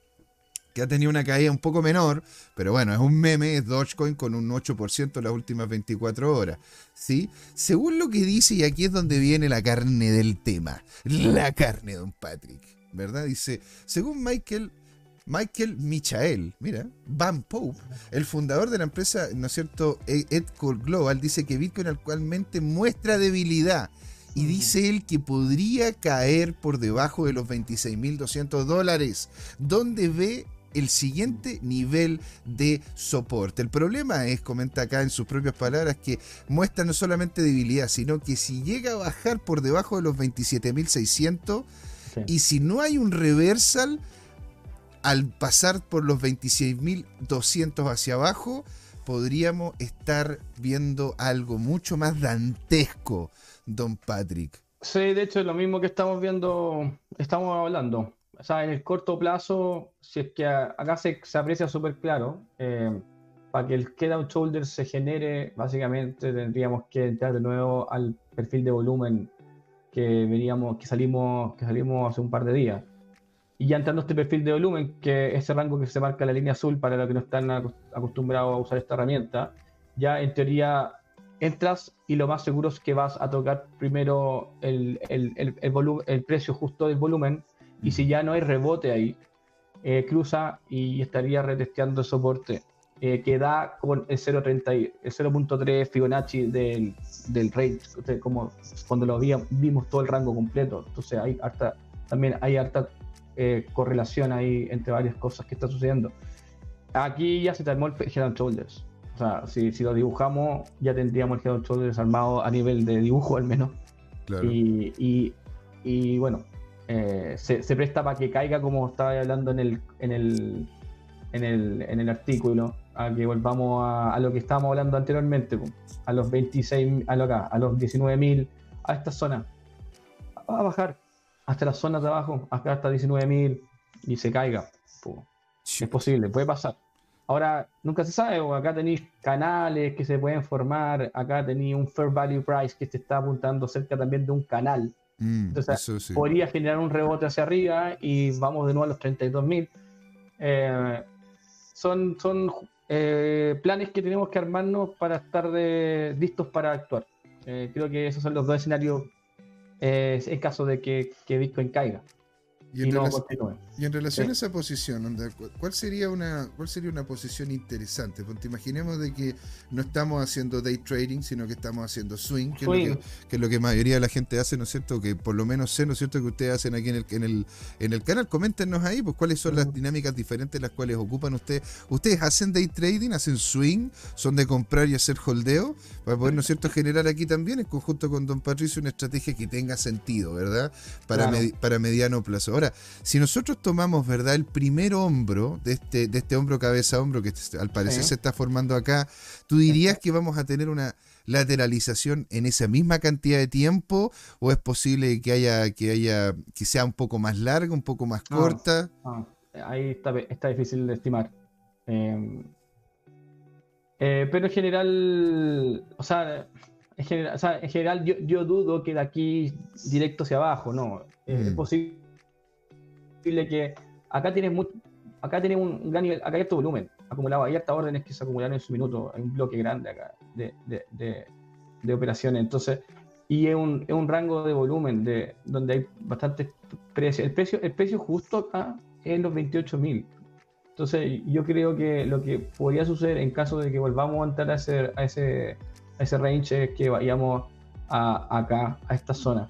que ha tenido una caída un poco menor, pero bueno, es un meme, es Dogecoin con un 8% en las últimas 24 horas. ¿sí? Según lo que dice, y aquí es donde viene la carne del tema, la carne, don Patrick, ¿verdad? Dice, según Michael... Michael Michael, mira, Van Pope, el fundador de la empresa, ¿no es cierto?, e-, Edcore Global, dice que Bitcoin actualmente muestra debilidad y dice él que podría caer por debajo de los 26.200 dólares, donde ve el siguiente nivel de soporte. El problema es, comenta acá en sus propias palabras, que muestra no solamente debilidad, sino que si llega a bajar por debajo de los 27.600 y si no hay un reversal al pasar por los 26.200 hacia abajo, podríamos estar viendo algo mucho más dantesco, don Patrick. Sí, de hecho es lo mismo que estamos viendo, estamos hablando o sea, en el corto plazo, si es que acá se, aprecia súper claro, eh, para que el head shoulder se genere, básicamente tendríamos que entrar de nuevo al perfil de volumen que veníamos, que salimos, que salimos hace un par de días. Y ya entrando a este perfil de volumen, que es ese rango que se marca en la línea azul para los que no están acostumbrados a usar esta herramienta, ya en teoría entras y lo más seguro es que vas a tocar primero el, el, el, el precio justo del volumen y si ya no hay rebote ahí, eh, cruza y estaría retesteando el soporte eh, que da con el 0.3 Fibonacci del, del range, como cuando lo vimos todo el rango completo. Entonces hay harta, también hay harta eh, correlación ahí entre varias cosas que están sucediendo. Aquí ya se terminó el Head and Shoulders. O sea, si, si, lo dibujamos, ya tendríamos el Head and Shoulders armado a nivel de dibujo al menos. Y, y, y, bueno, eh, se, presta para que caiga como estaba hablando en el, en el, en el, en el artículo, a que volvamos a, lo que estábamos hablando anteriormente, a los 26, a, lo acá, a los 19.000, a esta zona. Va a bajar hasta las zonas de abajo, acá hasta 19.000 y se caiga. Es posible, puede pasar. Ahora, nunca se sabe, acá tenéis canales que se pueden formar, acá tenéis un fair value price que se está apuntando cerca también de un canal Mm, Entonces, podría generar un rebote hacia arriba y vamos de nuevo a los 32.000. Eh, son son eh, planes que tenemos que armarnos para estar listos para actuar. Eh, creo que esos son los dos escenarios en caso de que, Bitcoin caiga. Y en, relación, a esa posición, ¿cuál sería una cuál sería una posición interesante? Porque imaginemos de que no estamos haciendo day trading, sino que estamos haciendo swing, que, Es, lo que, es lo que mayoría de la gente hace, ¿no es cierto? Que por lo menos sé, ¿no es cierto?, que ustedes hacen aquí en el, en el, en el canal. Coméntenos ahí, pues cuáles son las dinámicas diferentes las cuales ocupan ustedes. ¿Ustedes hacen day trading, hacen swing, son de comprar y hacer holdeo? Para poder, ¿no es cierto?, generar aquí también, en conjunto con Don Patricio, una estrategia que tenga sentido, ¿verdad? Para, para mediano plazo. Ahora, si nosotros tomamos, ¿verdad?, el primer hombro de este, de este hombro cabeza hombro que al parecer se está formando acá, ¿tú dirías que vamos a tener una lateralización en esa misma cantidad de tiempo o es posible que haya que haya que sea un poco más larga, un poco más corta? ahí está, está, difícil de estimar. Em, eh, pero en general, o sea, en general, o sea, en general yo, yo, dudo que de aquí directo hacia abajo, no. Es mm. Posible que acá tienes mucho, acá tienes un, gran nivel, acá hay alto volumen acumulado, hay hartas órdenes que se acumularon en su minuto, hay un bloque grande acá de, de, de, operaciones, entonces, y es un, es un, rango de volumen de, donde hay bastantes precios. El precio, el precio justo acá es los 28.000. Entonces, yo creo que lo que podría suceder en caso de que volvamos a entrar a ese, a ese, a ese range es que vayamos a, acá, a esta zona.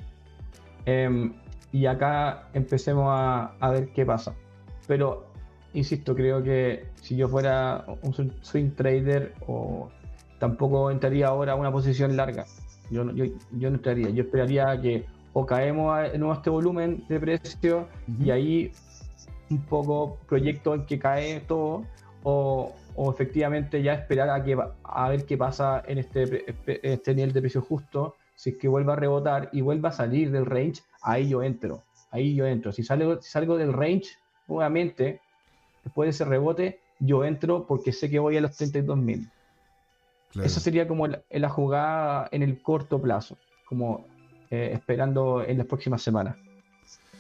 Em, y acá empecemos a, a, ver qué pasa. Pero, insisto, creo que si yo fuera un swing trader, o tampoco entraría ahora a una posición larga. Yo, yo, yo no entraría. Yo esperaría que o caemos a, nuevo este volumen de precio y ahí un poco proyecto en que cae todo o, o, efectivamente ya esperar a, que, a ver qué pasa en este, este nivel de precio justo si es que vuelva a rebotar y vuelva a salir del range, ahí yo entro. Ahí yo entro. Si salgo, si salgo del range, nuevamente, después de ese rebote, yo entro porque sé que voy a los 32.000. Claro. Eso sería como la, jugada en el corto plazo, como eh, esperando en las próximas semanas.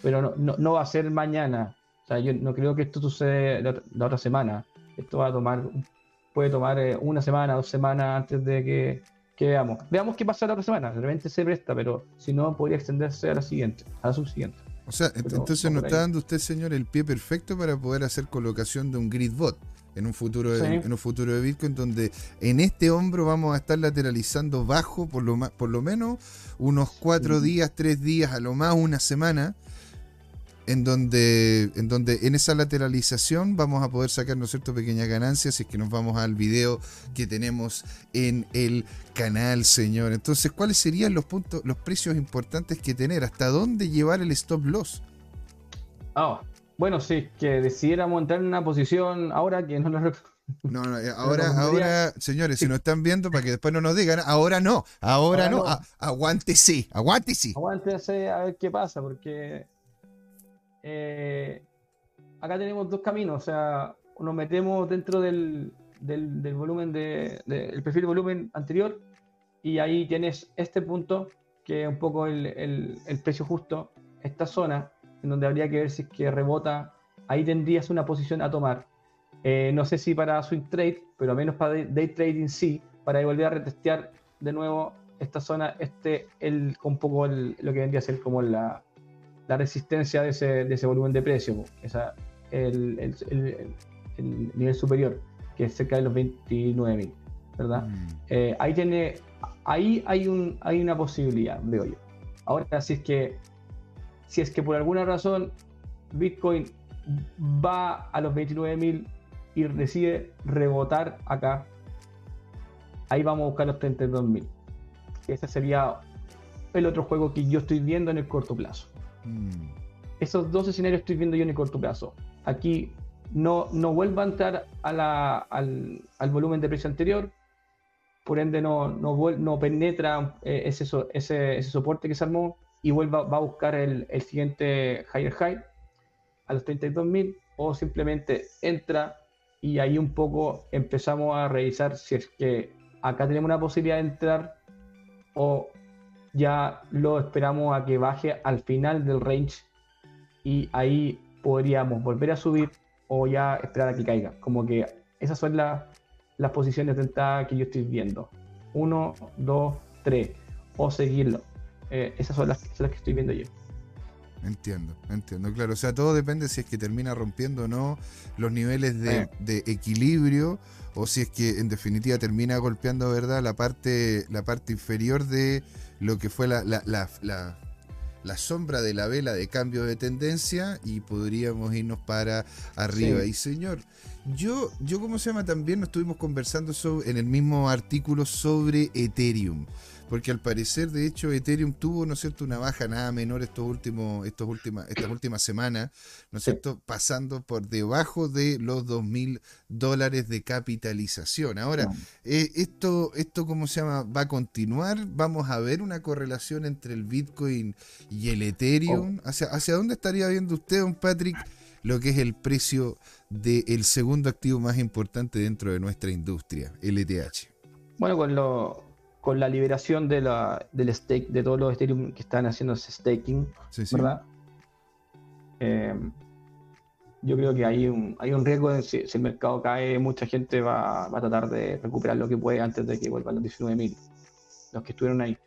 Pero no, no, no, va a ser mañana. O sea, yo no creo que esto suceda la, otra semana. Esto va a tomar, puede tomar eh, una semana, dos semanas antes de que que veamos. Veamos qué pasa la otra semana. De repente se presta, pero si no, podría extenderse a la siguiente, a la subsiguiente. O sea, entonces nos está dando usted, señor, el pie perfecto para poder hacer colocación de un grid bot en un futuro de, en un futuro de Bitcoin donde en este hombro vamos a estar lateralizando bajo por lo por lo menos unos cuatro días, tres días, a lo más una semana en donde, en donde en esa lateralización vamos a poder sacar, ¿no cierto?, pequeñas ganancias, si es que nos vamos al video que tenemos en el canal, señor. Entonces, ¿cuáles serían los puntos, los precios importantes que tener? ¿Hasta dónde llevar el stop loss? Ah, bueno, sí, que decidiéramos entrar en una posición ahora que no lo no, no, eh, ahora, ahora, señores, si nos están viendo, para que después no nos digan, ahora no, ahora, no, aguántese, aguántese. Aguántese a ver qué pasa, porque eh, acá tenemos dos caminos, o sea, nos metemos dentro del, del, volumen de, el perfil de volumen anterior y ahí tienes este punto que es un poco el, el, precio justo, esta zona en donde habría que ver si es que rebota, ahí tendrías una posición a tomar. Eh, no sé si para swing trade, pero al menos para day trading sí, para volver a retestear de nuevo esta zona, este, el, un poco lo que vendría a ser como la, la resistencia de ese, de ese volumen de precio, esa, el, el, el, nivel superior, que es cerca de los 29.000, ¿verdad? Mm. Eh, ahí, tiene, ahí hay, un, hay una posibilidad, veo yo. Ahora, si es que, si es que por alguna razón Bitcoin va a los 29.000 y decide rebotar acá, ahí vamos a buscar los 32.000. Ese sería el otro juego que yo estoy viendo en el corto plazo. Mm. Esos dos escenarios estoy viendo yo en el corto plazo. Aquí no, no vuelva a entrar al, volumen de precio anterior, por ende no, no, penetra eh, ese, ese, soporte que se armó y vuelva, va a buscar el, siguiente higher high a los 32.000 o simplemente entra y ahí un poco empezamos a revisar si es que acá tenemos una posibilidad de entrar o ya lo esperamos a que baje al final del range y ahí podríamos volver a subir o ya esperar a que caiga. Como que esas son las posiciones de entrada que yo estoy viendo. Uno, dos, tres. O seguirlo. Eh, esas son las, que estoy viendo yo. entiendo, entiendo, claro. O sea, todo depende si es que termina rompiendo o no los niveles de, de equilibrio o si es que en definitiva termina golpeando, ¿verdad? La parte, la parte inferior de lo que fue la, la, la, la la sombra de la vela de cambio de tendencia y podríamos irnos para arriba. Sí. Y señor, yo, yo como se llama, también nos estuvimos conversando sobre, en el mismo artículo sobre Ethereum. Porque al parecer, de hecho, Ethereum tuvo, ¿no es cierto?, una baja nada menor estos últimos, estos últimas, estas últimas semanas, ¿no es cierto?, pasando por debajo de los 2 mil dólares de capitalización. Ahora, eh, esto, esto, ¿cómo se llama? ¿Va a continuar? ¿Vamos a ver una correlación entre el Bitcoin y el Ethereum? ¿Hacia, hacia dónde estaría viendo usted, don Patrick, lo que es el precio del segundo activo más importante dentro de nuestra industria, el ETH? Bueno, con lo con la liberación de la, del stake, de todos los Ethereum que están haciendo ese staking, Sí, sí. ¿verdad? Eh, yo creo que hay un, hay un riesgo de si, si el mercado cae, mucha gente va, va a tratar de recuperar lo que puede antes de que vuelvan los 19.000, los que estuvieron ahí.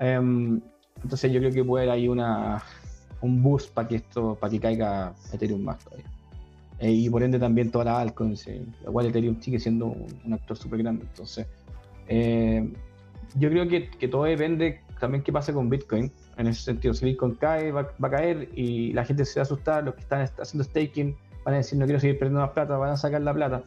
Em, entonces yo creo que puede haber ahí una, un boost para que esto, para que caiga Ethereum más todavía. Eh, y por ende también toda la altcoins, eh, igual Ethereum sigue siendo un, un actor súper grande. Entonces, eh, yo creo que, que todo depende también qué pasa con Bitcoin. En ese sentido, si Bitcoin cae, va, va a caer y la gente se va a asustar, los que están est- haciendo staking van a decir no quiero seguir perdiendo más plata, van a sacar la plata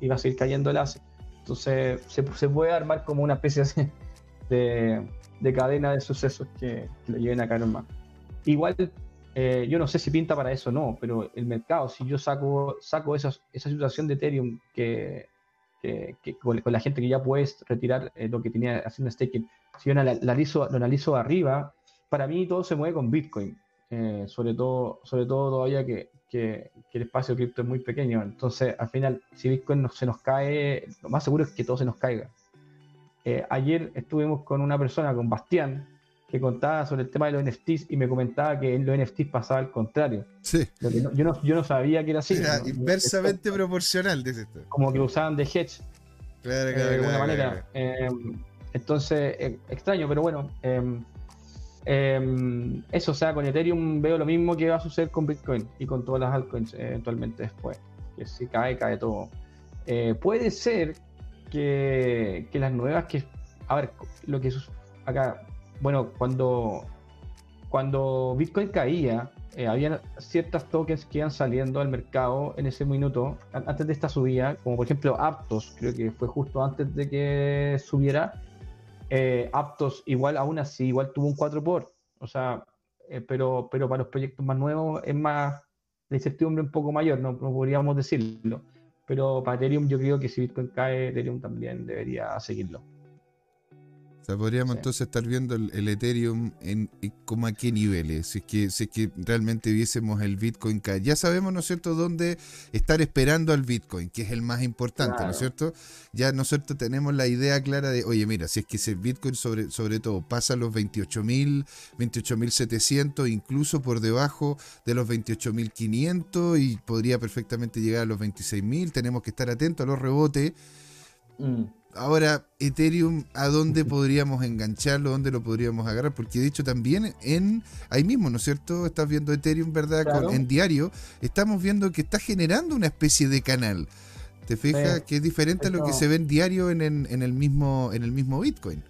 y va a seguir cayendo el ASE. Entonces se, se puede armar como una especie de, de cadena de sucesos que, que lo lleven a caer más. Igual, eh, yo no sé si pinta para eso o no, pero el mercado, si yo saco, saco esa, esa situación de Ethereum que, que, con, la gente que ya puedes retirar eh, lo que tenía haciendo staking, si yo anal- analizo, lo analizo arriba, para mí todo se mueve con Bitcoin. Eh, sobre todo sobre todo todavía que, que- que el espacio cripto es muy pequeño. Entonces, al final, si Bitcoin no- se nos cae, lo más seguro es que todo se nos caiga. Eh, ayer estuvimos con una persona, con Bastián, que contaba sobre el tema de los NFTs y me comentaba que en los NFTs pasaba al contrario. Sí. Lo que no- yo, no, yo no sabía que era así. Era ¿no? inversamente proporcional, dice esto. Como que lo usaban de hedge Claro, eh, claro, de alguna claro, manera. Eh, entonces, eh, extraño, pero bueno. eh, eh, eso, o sea, con Ethereum veo lo mismo que va a suceder con Bitcoin y con todas las altcoins eh, eventualmente después. Que si cae, cae todo. Puede ser que, que las nuevas que. A ver, lo que acá. Bueno, cuando. Cuando Bitcoin caía, eh, había ciertas tokens que iban saliendo al mercado en ese minuto, an- antes de esta subida, como por ejemplo Aptos, creo que fue justo antes de que subiera. Eh, Aptos igual aún así, igual tuvo un 4 por, o sea, eh, pero, pero para los proyectos más nuevos es más la incertidumbre un poco mayor, no, no podríamos decirlo. Pero para Ethereum yo creo que si Bitcoin cae, Ethereum también debería seguirlo. O sea, podríamos Sí. entonces estar viendo el, el Ethereum en, en como a qué niveles, si es, que, si es que realmente viésemos el Bitcoin caer. Ya sabemos, ¿no es cierto?, dónde estar esperando al Bitcoin, que es el más importante, ¿no es cierto? Ya nosotros tenemos la idea clara de, oye, mira, si es que ese Bitcoin sobre, sobre todo pasa los 28.000, 28.700, incluso por debajo de los 28.500 y podría perfectamente llegar a los 26.000, tenemos que estar atentos a los rebotes. Ahora, Ethereum, ¿a dónde podríamos engancharlo? ¿Dónde lo podríamos agarrar? Porque de hecho también en ahí mismo, ¿no es cierto? Estás viendo Ethereum, ¿verdad? Con- en diario, estamos viendo que está generando una especie de canal. ¿Te fijas? Sí. Que es diferente a lo que se ve en diario en, el- en el mismo, en el mismo Bitcoin.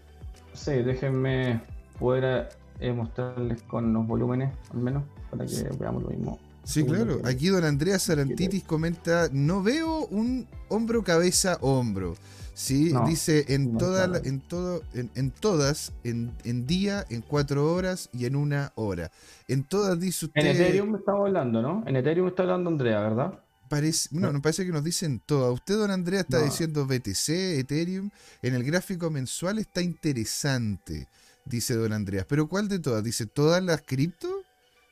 Sí, déjenme poder eh, mostrarles con los volúmenes, al menos, para que veamos lo mismo. Sí, claro. Aquí don Andrea Sarantitis comenta, no veo un hombro, cabeza, hombro. Sí, No, dice en no, toda en todo, en, en todas, en, en día, en cuatro horas y en una hora. En todas dice usted. En Ethereum estamos hablando, ¿no? En Ethereum está hablando Andrea, ¿verdad? Parece, no, nos parece que nos dicen todas. Usted, don Andrea, está No. diciendo BTC, Ethereum. En el gráfico mensual está interesante, dice don Andreas. Pero ¿cuál de todas? ¿Dice todas las cripto?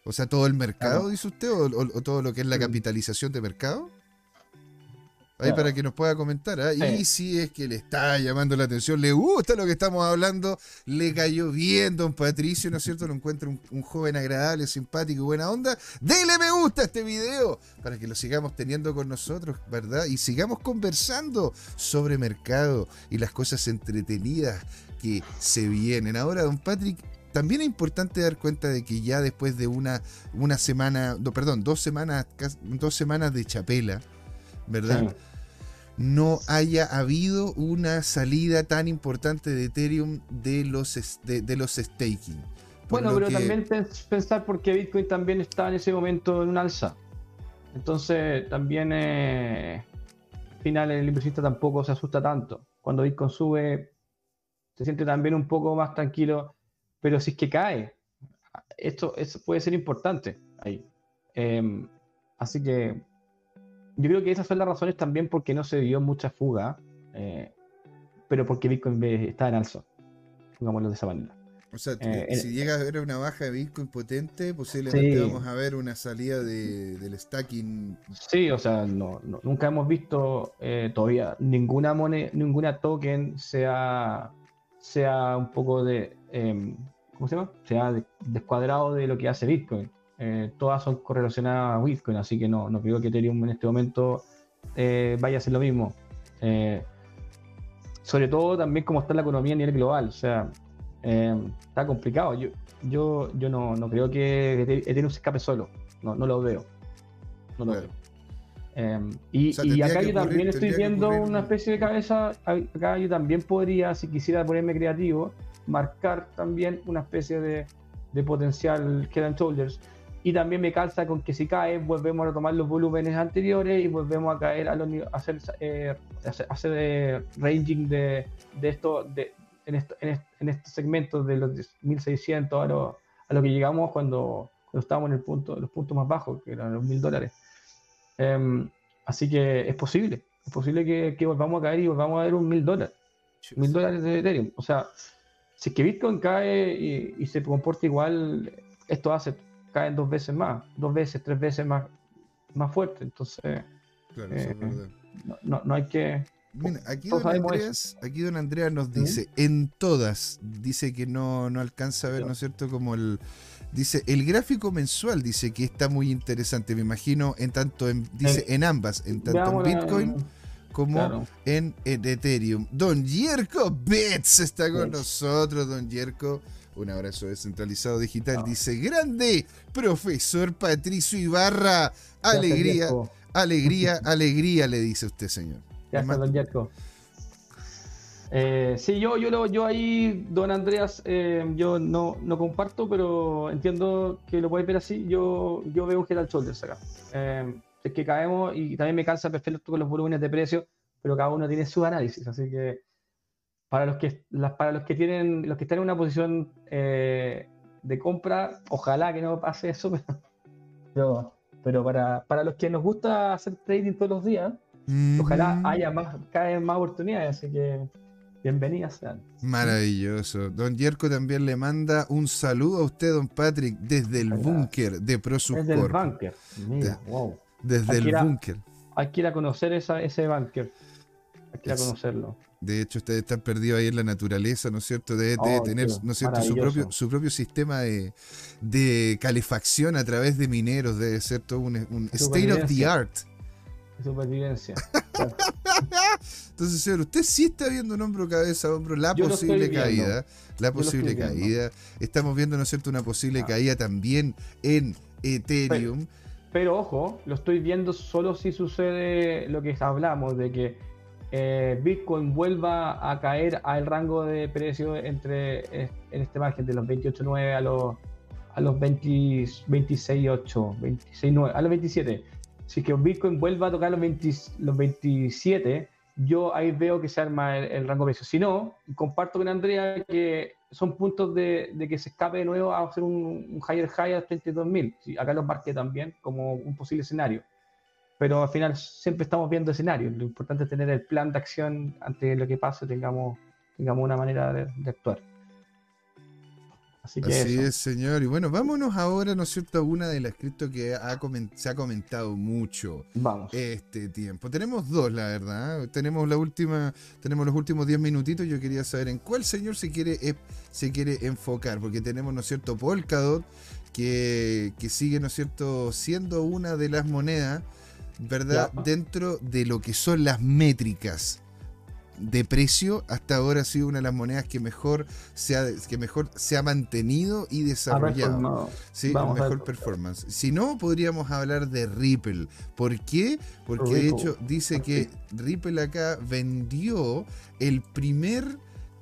O sea, todo el mercado, Claro. dice usted, o, o- o todo lo que es la Mm. capitalización de mercado. Ahí Claro. para que nos pueda comentar. ¿ah? Y Sí. si es que le está llamando la atención, le gusta lo que estamos hablando, le cayó bien, don Patricio, ¿no es cierto? Lo encuentra un, un joven agradable, simpático y buena onda. Dele me gusta a este video para que lo sigamos teniendo con nosotros, ¿verdad? Y sigamos conversando sobre mercado y las cosas entretenidas que se vienen. Ahora, don Patrick, también es importante dar cuenta de que ya después de una, una semana, no, perdón, dos semanas, dos semanas de chapela, ¿verdad? No haya habido una salida tan importante de Ethereum de los, de, los staking. Bueno, pero también pensar porque Bitcoin también está en ese momento en un alza. Entonces, también eh, al final el inversionista tampoco se asusta tanto. Cuando Bitcoin sube, se siente también un poco más tranquilo, pero si es que cae, esto, puede ser importante ahí. Em, así que yo creo que esas son las razones también porque no se dio mucha fuga, eh, pero porque Bitcoin está en alza, pongámoslo de esa manera. O sea, eh, si llega a haber una baja de Bitcoin potente, posiblemente vamos a ver una salida del stacking. Sí, o sea, no, nunca hemos visto eh, todavía ninguna moneda, ninguna token sea, sea un poco de, em, ¿cómo se llama? Sea descuadrado de lo que hace Bitcoin. Eh, todas son correlacionadas a Bitcoin, así que no, no creo que Ethereum en este momento vaya a ser lo mismo. sobre todo también como está la economía a nivel global, o sea, está complicado. Yo, yo, yo no, no creo que Ethereum se escape solo. No, no lo veo. No lo veo. Y, y, acá yo también estoy viendo una especie de cabeza. Acá yo también podría, si quisiera ponerme creativo, marcar también una especie de, de potencial head and shoulders. Y también me calza con que si cae, volvemos a retomar los volúmenes anteriores y volvemos a caer a, los, a hacer, eh, hacer, eh, ranging de, de esto, de, en, esto, en, en estos segmentos de los 1600 a lo, a lo que llegamos cuando, cuando estábamos en el punto, los puntos más bajos, que eran los 1000 dólares. Em, así que es posible, es posible que, que, volvamos a caer y volvamos a ver un 1000 dólares. 1000 dólares de Ethereum. O sea, si es que Bitcoin cae y, y, se comporta igual, esto hace, caen dos veces más, dos veces, tres veces más, más fuerte. Entonces, eh, no, no, no hay que aquí don, Andreas, aquí don Andreas nos dice, en todas, dice que no, no alcanza a ver, ¿no es cierto? Como el, dice, el gráfico mensual dice que está muy interesante, me imagino, en tanto, en, dice, en ambas, en tanto en Bitcoin como en, Ethereum. Don Yerko Bets está con nosotros, don Yerko. Un abrazo descentralizado digital. Dice, grande, profesor Patricio Ibarra. Alegría, alegría, alegría, le dice usted, señor. Gracias, don Yerko. Eh, sí, yo, yo, yo ahí, don Andreas, eh, yo no, no, comparto, pero entiendo que lo puedes ver así. Yo, yo veo un Gerald Shoulders acá. Eh, es que caemos y también me cansa perfecto con los volúmenes de precio, pero cada uno tiene su análisis. Así que para los que, las, para los que tienen, los que están en una posición eh, de compra, ojalá que no pase eso, pero, pero para, para los que nos gusta hacer trading todos los días, Ojalá haya más, cada vez más oportunidades, así que bienvenidas sean. Maravilloso. Don Yerko también le manda un saludo a usted, don Patrick, desde el búnker de ProSub Desde el búnker. Mira, wow. Desde el búnker. Hay que ir a conocer esa, ese búnker. Hay que ir a conocerlo. De hecho, ustedes están perdidos ahí en la naturaleza, ¿no es cierto? Debe, oh, tener, ¿no es cierto? Su propio, su propio sistema de, de, calefacción a través de mineros, debe ser todo un, un state of the art supervivencia. Entonces, señor, usted sí está viendo un hombro, cabeza, hombro, la posible caída. La posible caída. Estamos viendo, ¿no es cierto?, una posible ah. caída también en Ethereum. Pero, ojo, lo estoy viendo solo si sucede lo que hablamos, de que eh, Bitcoin vuelva a caer al rango de precio entre en este margen de los 28.9 a los a los 26.8, 26.9, a los 27 si que Bitcoin vuelva a tocar los, los 27, yo ahí veo que se arma el, rango de precio. Si no, comparto con Andrea que son puntos de, que se escape de nuevo a hacer un, higher high a 32.000. Sí, acá los marqué también como un posible escenario. Pero al final siempre estamos viendo escenarios. Lo importante es tener el plan de acción ante lo que pase, tengamos, tengamos una manera de actuar. Así, es, señor. Y bueno, vámonos ahora, ¿no es cierto?, a una de las cripto que se ha comentado mucho Vamos. este tiempo. Tenemos dos, la verdad. Tenemos la última, tenemos los últimos 10 minutitos. Yo quería saber en cuál señor se quiere, se quiere enfocar, porque tenemos, ¿no es cierto?, Polkadot, que, que sigue, ¿no es cierto?, siendo una de las monedas, ¿verdad?, dentro de lo que son las métricas de precio, hasta ahora ha sido una de las monedas que mejor se ha, que mejor se ha mantenido y desarrollado. Sí, mejor performance. Si no, podríamos hablar de Ripple. ¿Por qué? Porque de hecho dice que Ripple acá vendió el primer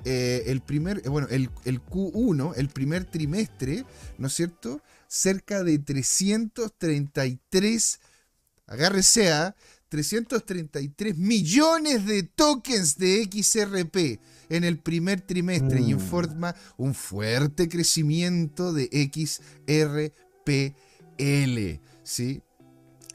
eh, el primer, bueno, el, el, Q1, el primer trimestre, ¿no es cierto? Cerca de 333, agárrese a 333 millones de tokens de XRP en el primer trimestre y informa mm. un fuerte crecimiento de XRPL, ¿sí?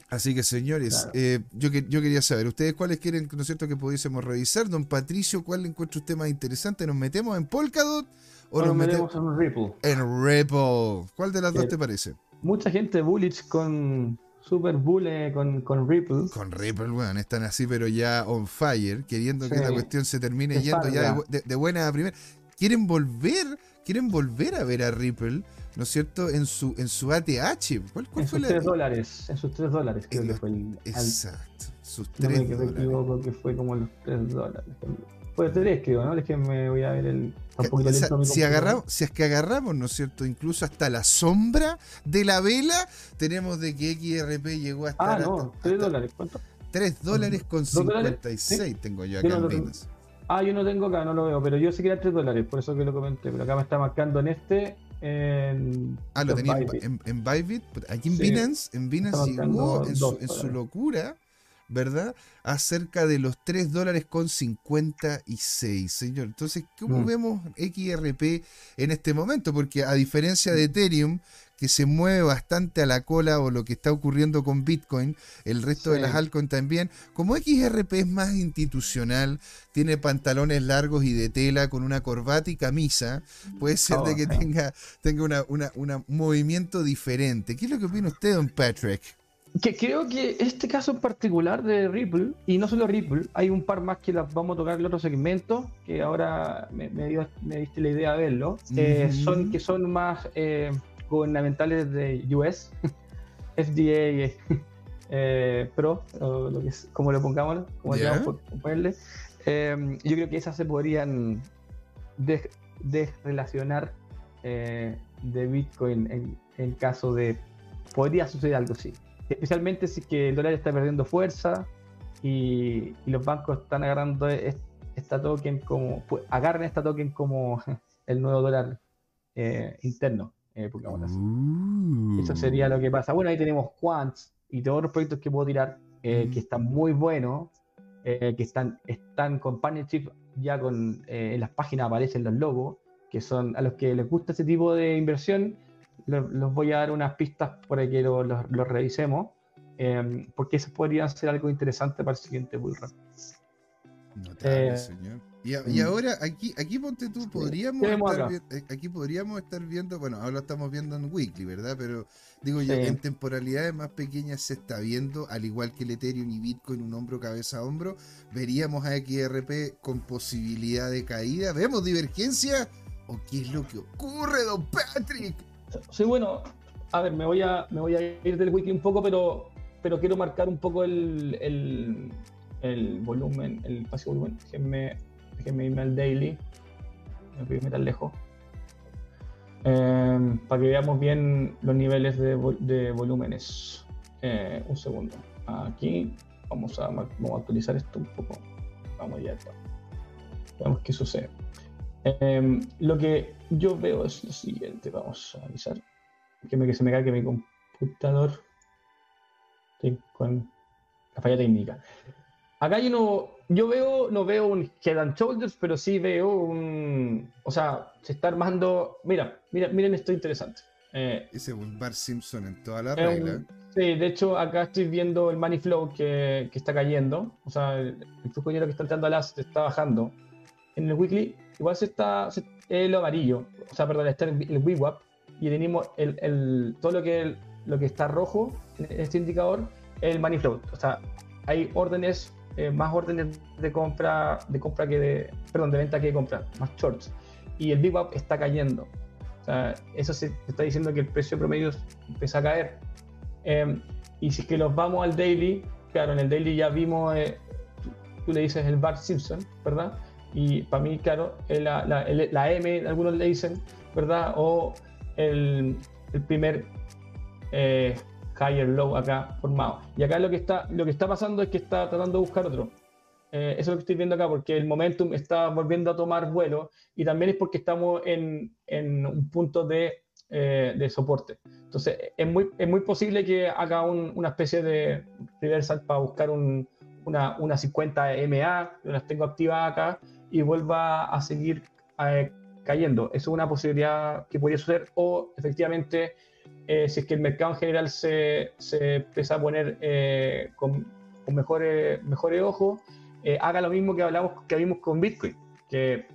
Así que señores, eh, yo, yo quería saber, ¿ustedes cuáles quieren, ¿no es cierto?, que pudiésemos revisar? Don Patricio, ¿cuál encuentra usted más interesante? ¿Nos metemos en Polkadot o, nos, metemos, en Ripple? En Ripple. ¿Cuál de las dos te parece? Mucha gente bullish con super bull con, con Ripple. Con Ripple, bueno, están así, pero ya on fire, queriendo que la cuestión se termine yendo ya de, buena a primera. Quieren volver, quieren volver a ver a Ripple ¿no es cierto? En su, en su ATH. ¿Cuál, cuál en sus 3 dólares, en sus 3 dólares creo que fue el... Exacto, sus 3 no me, dólares. equivoco que fue como los 3 dólares. Fue 3 creo, ¿no? Es que me voy a ver el... Un poquito lento si, agarramos, si es que agarramos, ¿no es cierto? Incluso hasta la sombra de la vela, tenemos de que XRP llegó hasta... Ah, no, 3 dólares, ¿cuánto? 3 dólares con 56 tengo yo acá en Binance. Ah, yo no tengo acá, no lo veo, pero yo sé que era 3 dólares, por eso que lo comenté, pero acá me está marcando en este en. Ah, lo tenía en, en, Bybit. Aquí en Binance, en Binance llegó en su, en su, locura, ¿verdad? A cerca de los 3 dólares con 56, señor. Entonces, ¿cómo mm. vemos XRP en este momento? Porque a diferencia de Ethereum, que se mueve bastante a la cola o lo que está ocurriendo con Bitcoin, el resto de las altcoins también. Como XRP es más institucional, tiene pantalones largos y de tela con una corbata y camisa, puede ser de que tenga, tenga una, un movimiento diferente. ¿Qué es lo que opina usted, don Patrick? Que creo que este caso en particular de Ripple, y no solo Ripple, hay un par más que las vamos a tocar en el otro segmento, que ahora me, me, diste la idea de verlo, eh, son que son más eh, gubernamentales de US, FDA eh, Pro, o lo que es, como lo pongamos, como yeah. por ponerle. Eh, yo creo que esas se podrían desrelacionar eh, de Bitcoin en, caso de. Podría suceder algo así. Especialmente si que el dólar está perdiendo fuerza y, los bancos están agarrando esta token como. Pues, agarren esta token como el nuevo dólar interno. Eh, Eso sería lo que pasa. Bueno, ahí tenemos Quants y todos los proyectos que puedo tirar, eh, que están muy buenos, eh, que están, están con partnership, ya con en las páginas aparecen los logos, que son a los que les gusta ese tipo de inversión, los, voy a dar unas pistas para que los lo, revisemos, porque eso podría ser algo interesante para el siguiente bullrun. Notable, señor. Y, mm. ahora, aquí, aquí ponte tú, podríamos estar, eh, aquí podríamos estar viendo, bueno, ahora lo estamos viendo en weekly, ¿verdad? Pero digo yo, en temporalidades más pequeñas se está viendo, al igual que el Ethereum y Bitcoin, un hombro cabeza a hombro, veríamos a XRP con posibilidad de caída. ¿Vemos divergencia? ¿O qué es lo que ocurre, don Patrick? Sí, bueno, a ver, me voy a, me voy a ir del weekly un poco, pero, pero quiero marcar un poco el, el, volumen, el espacio volumen. Déjenme déjenme irme al daily, no voy tan lejos, em, para que veamos bien los niveles de, volúmenes. Eh, un segundo. Aquí vamos a, vamos a actualizar esto un poco. Vamos ya. Veamos qué sucede. Em, lo que yo veo es lo siguiente. Vamos a avisar. Que, me, que se me que mi computador. con la falla técnica. Acá hay uno, yo veo, no veo un head and shoulders, pero sí veo un, o sea, se está armando, mira, mira, miren esto interesante. Eh, Ese es un Bar Simpson en toda la regla. sí, de hecho acá estoy viendo el money flow que, que está cayendo, o sea, el, flujo de dinero que está entrando al asset está bajando. En el weekly igual se está, se, el amarillo, o sea, perdón, está el, el WIWAP y tenemos el, el, todo lo que, lo que está rojo en este indicador, el money flow, o sea, hay órdenes eh, más órdenes de compra, de compra que de, perdón, de venta que de compra, más shorts. Y el Up está cayendo. O sea, eso se está diciendo que el precio promedio empieza a caer. Em, y si es que los vamos al daily, claro, en el daily ya vimos, eh, tú le dices el Bart Simpson, ¿verdad? Y para mí, claro, la, la- la M, algunos le dicen, ¿verdad? O el, el primer eh, higher low acá formado. Y acá lo que está, lo que está pasando es que está tratando de buscar otro. Eh, eso es lo que estoy viendo acá, porque el momentum está volviendo a tomar vuelo y también es porque estamos en, en un punto de, eh, de soporte. Entonces, es muy, es muy posible que haga un- una especie de reversal para buscar un- una, una 50 MA, yo las tengo activadas acá, y vuelva a seguir eh, cayendo. Eso es una posibilidad que podría suceder, o efectivamente, eh, si es que el mercado en general se, se empieza a poner eh, con, con mejores, mejores ojos, eh, haga lo mismo que hablamos que vimos con Bitcoin, que,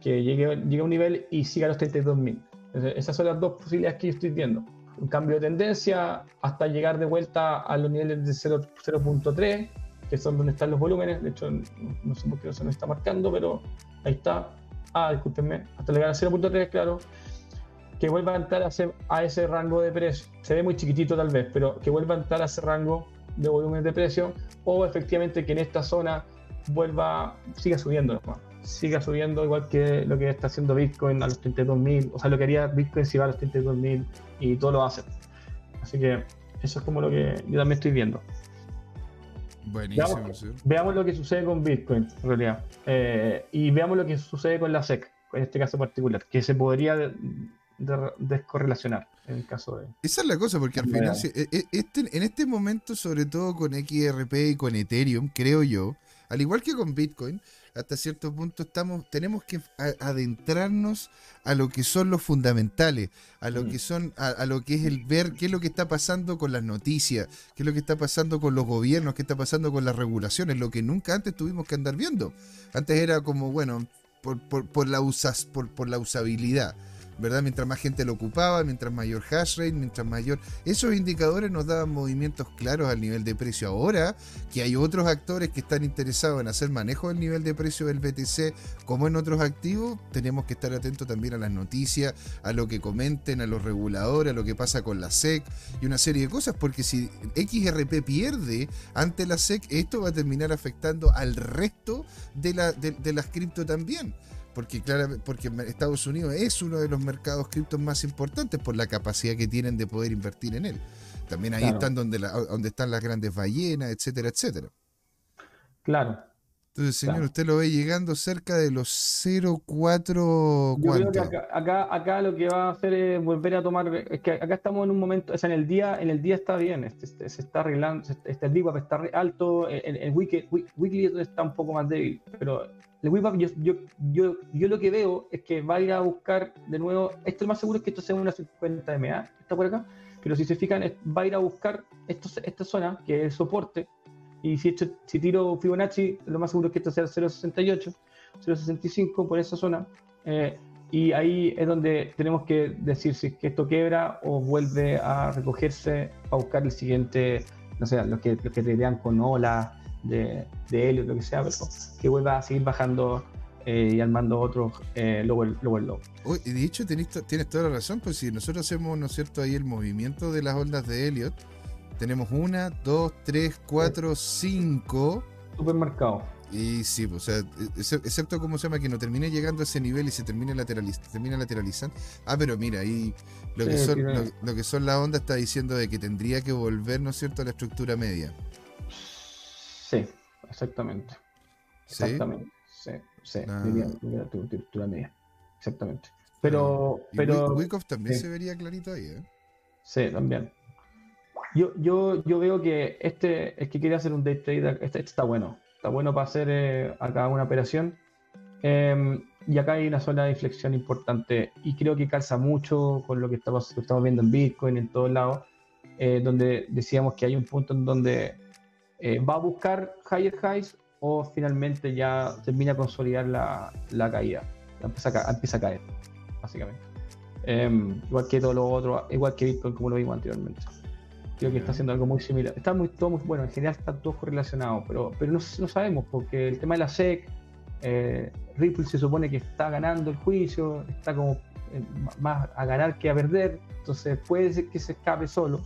que llegue, llegue a un nivel y siga los 32.000. Entonces, Esas son las dos posibilidades que yo estoy viendo. Un cambio de tendencia hasta llegar de vuelta a los niveles de 0 0.3, que son donde están los volúmenes. De hecho, no, sé por qué no se me está marcando, pero ahí está. Ah, discúlpenme. Hasta llegar a 0.3, claro. Que vuelva a entrar a ese, a ese rango de precio. Se ve muy chiquitito tal vez, pero que vuelva a entrar a ese rango de volumen de precio. O efectivamente que en esta zona vuelva, siga subiendo, nomás. siga subiendo igual que lo que está haciendo Bitcoin a los 32.000, o sea, lo que haría Bitcoin si va a los 32.000 y todo lo hace. Así que eso es como lo que yo también estoy viendo. Buenísimo, Veamos, sí. veamos lo que sucede con Bitcoin, en realidad. Eh, y veamos lo que sucede con la SEC, en este caso particular, que se podría de- de- descorrelacionar en el caso de... Esa es la cosa, porque al final, Veamos. si- e- e- este, en este momento, sobre todo con XRP y con Ethereum, creo yo, al igual que con Bitcoin, hasta cierto punto estamos, tenemos que adentrarnos a lo que son los fundamentales, a lo Mm. que son, a, a lo que es el ver qué es lo que está pasando con las noticias, qué es lo que está pasando con los gobiernos, qué está pasando con las regulaciones, lo que nunca antes tuvimos que andar viendo. Antes era como, bueno, por, por, por la usas, por, por la usabilidad. ¿Verdad? Mientras más gente lo ocupaba, mientras mayor hash rate, mientras mayor... Esos indicadores nos daban movimientos claros al nivel de precio. Ahora que hay otros actores que están interesados en hacer manejo del nivel de precio del BTC, como en otros activos, tenemos que estar atentos también a las noticias, a lo que comenten, a los reguladores, a lo que pasa con la SEC y una serie de cosas, porque si XRP pierde ante la SEC, esto va a terminar afectando al resto de, la, de, de las cripto también porque claramente porque Estados Unidos es uno de los mercados criptos más importantes por la capacidad que tienen de poder invertir en él. También ahí Claro. están donde, la- donde están las grandes ballenas, etcétera, etcétera. Claro. Entonces, señor, Claro. usted lo ve llegando cerca de los 0,4 Yo creo que acá, acá, acá lo que va a hacer es volver a tomar. Es que acá estamos en un momento. O sea, en el día, en el día está bien. este- este- se está arreglando. Este, el VWAP está alto. El, el wi- weekly está un poco más débil. Pero el VWAP, yo, yo, lo que veo es que va a ir a buscar de nuevo. Esto lo más seguro es que esto sea una 50 MA. Está por acá. Pero si se fijan, va a ir a buscar esta zona, que es soporte. Y si, tiro Fibonacci, lo más seguro es que esto sea el 0.68, 0.65 por esa zona. Eh, y ahí es donde tenemos que decir si esto quebra o vuelve a recogerse para buscar el siguiente, no sé, los que, los que te con olas de, de helio, lo que sea, pero que vuelva a seguir bajando eh, y armando otros eh, lower, lower low. Oye, y de hecho, tenés tienes toda la razón, pues si nosotros hacemos, ¿no es cierto?, ahí el movimiento de las ondas de Elliot, tenemos una, dos, tres, cuatro, cinco. Supermercado. Y sí, pues, o sea, ex- excepto como se llama que no termine llegando a ese nivel y se termine, lateraliz termina lateralizando. Ah, pero mira, ahí lo que, son, lo, lo que son las ondas está diciendo de que tendría que volver, ¿no es cierto?, a la estructura media. Sí, exactamente. ¿Sí? Exactamente. Sí, sí. Ah. Diría, diría tu estructura media. Exactamente. Pero, Y pero. Wyckoff también sí. se vería clarito ahí, ¿eh? Sí, también. Yo, yo, yo veo que este, el que quiere hacer un day trade, este, este está bueno. Está bueno para hacer eh, acá una operación. Em, y acá hay una zona de inflexión importante y creo que calza mucho con lo que estamos, estamos viendo en Bitcoin, en todos lados, eh, donde decíamos que hay un punto en donde eh, va a buscar higher highs o finalmente ya termina a consolidar la, la caída. Empieza a, ca- empieza a caer, básicamente. Em, igual que todo lo otro, igual que Bitcoin, como lo vimos anteriormente. Creo que está haciendo algo muy similar. Está muy, todo muy bueno, en general está todo correlacionado, pero, pero no, no sabemos, porque el tema de la SEC, eh, Ripple se supone que está ganando el juicio, está como eh, más a ganar que a perder, entonces puede ser que se escape solo.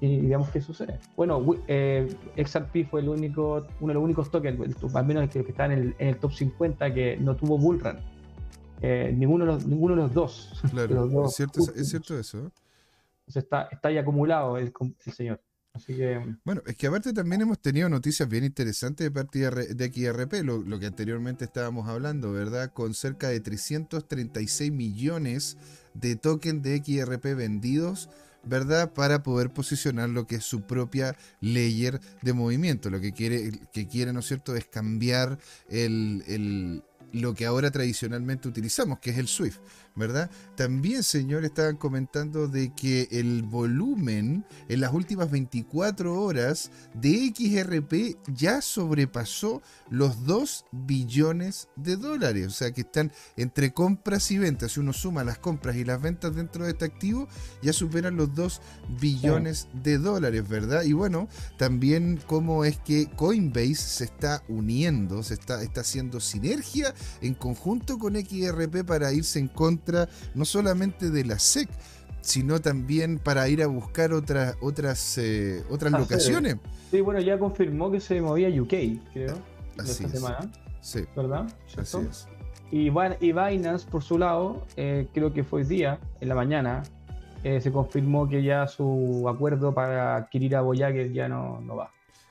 Y, veamos qué sucede. Bueno, eh, XRP fue el único, uno de los únicos tokens, al menos que, que está en el, top 50, que no tuvo bullrun. Eh, ninguno, de los, ninguno de los dos. Claro, es, cierto, es, cierto, eso. está, está ahí acumulado el, el señor. Así que... Bueno, es que aparte también hemos tenido noticias bien interesantes de parte de XRP, lo, lo, que anteriormente estábamos hablando, ¿verdad? Con cerca de 336 millones de tokens de XRP vendidos, ¿verdad? Para poder posicionar lo que es su propia layer de movimiento. Lo que quiere, que quiere ¿no es cierto?, es cambiar el, el, lo que ahora tradicionalmente utilizamos, que es el Swift. ¿Verdad? También, señor, estaban comentando de que el volumen en las últimas 24 horas de XRP ya sobrepasó los 2 billones de dólares. O sea que están entre compras y ventas. Si uno suma las compras y las ventas dentro de este activo, ya superan los 2 billones de dólares, ¿verdad? Y bueno, también cómo es que Coinbase se está uniendo, se está, está haciendo sinergia en conjunto con XRP para irse en contra no solamente de la SEC, sino también para ir a buscar otras otras eh, otras ah, locaciones. Sí. bueno, ya confirmó que se movía a UK, creo, esta semana. Sí. ¿Verdad? Así es. Y, y Binance, por su lado, eh, creo que fue hoy día, en la mañana, eh, se confirmó que ya su acuerdo para adquirir a Voyager ya no, no va.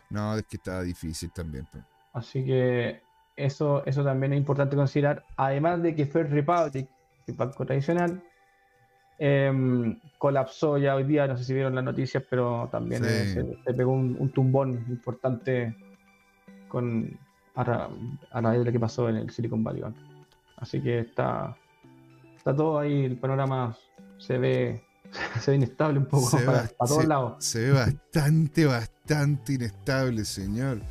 No, es que está difícil también. Así que eso, eso también es importante considerar. Además de que First Republic el banco tradicional. Em, colapsó ya hoy día, no sé si vieron las noticias, pero también eh, se, pegó un, tumbón importante con, a, raíz de lo que pasó en el Silicon Valley Bank. Así que está, está todo ahí, el panorama se ve, se ve inestable un poco para, todos lados. Se ve bastante, bastante inestable, señor.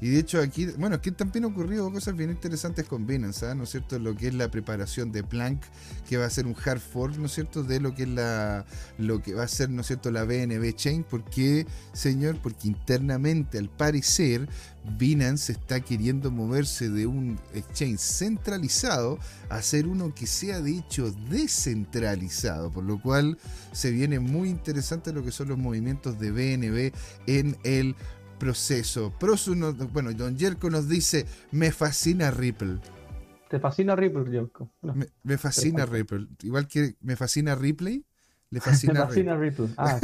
Y de hecho aquí, bueno, aquí también han ocurrido cosas bien interesantes con Binance, ¿ah? ¿no es cierto? Lo que es la preparación de Planck, que va a ser un hard fork, ¿no es cierto? De lo que es la, lo que va a ser, ¿no es cierto? La BNB Chain. ¿Por qué, señor? Porque internamente, al parecer, Binance está queriendo moverse de un exchange centralizado a ser uno que sea de hecho descentralizado, por lo cual se viene muy interesante lo que son los movimientos de BNB en el proceso. Prosu bueno, Don Jerko nos dice, me fascina Ripple. ¿Te fascina Ripple, Jerko? Me, fascina Ripple. Igual que me fascina Ripley, le fascina, fascina. Ah.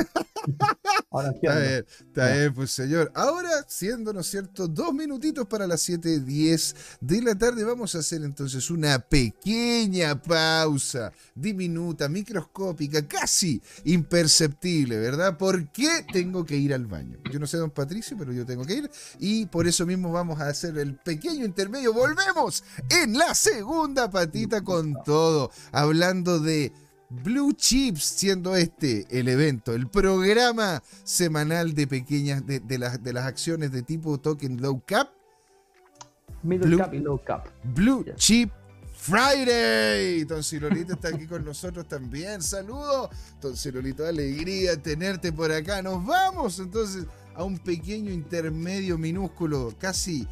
Ahora está bien, está bien, pues señor. Ahora, siendo, ¿no es cierto?, dos minutitos para las 7.10 de la tarde, vamos a hacer entonces una pequeña pausa, diminuta, microscópica, casi imperceptible, ¿verdad? ¿Por qué tengo que ir al baño? Yo no sé, don Patricio, pero yo tengo que ir y por eso mismo vamos a hacer el pequeño intermedio. Volvemos en la segunda patita con todo, hablando de Blue Chips, siendo este el evento, el programa semanal de pequeñas, de, las, de las acciones de tipo token low cap. Middle Blue, cap y low cap. Blue Chip Friday. Tonsilolito está aquí con nosotros también. Saludos. Tonsilolito, alegría tenerte por acá. Nos vamos entonces a un pequeño intermedio minúsculo, casi,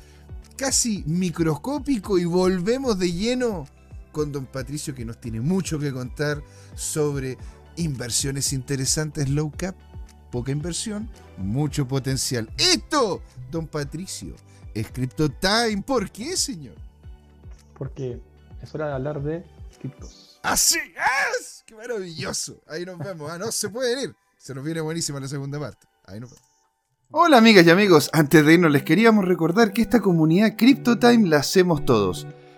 casi microscópico y volvemos de lleno con don Patricio que nos tiene mucho que contar sobre inversiones interesantes low cap, poca inversión, mucho potencial. Esto, don Patricio, es Crypto Time. ¿Por qué, señor? Porque es hora de hablar de criptos. ¡Así es! ¡Qué maravilloso! Ahí nos vemos. Ah, no se pueden ir. Se nos viene buenísima la segunda parte. Ahí nos vemos. Hola amigas y amigos, antes de irnos les queríamos recordar que esta comunidad CryptoTime la hacemos todos.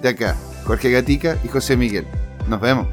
de acá, Jorge Gatica y José Miguel. Nos vemos.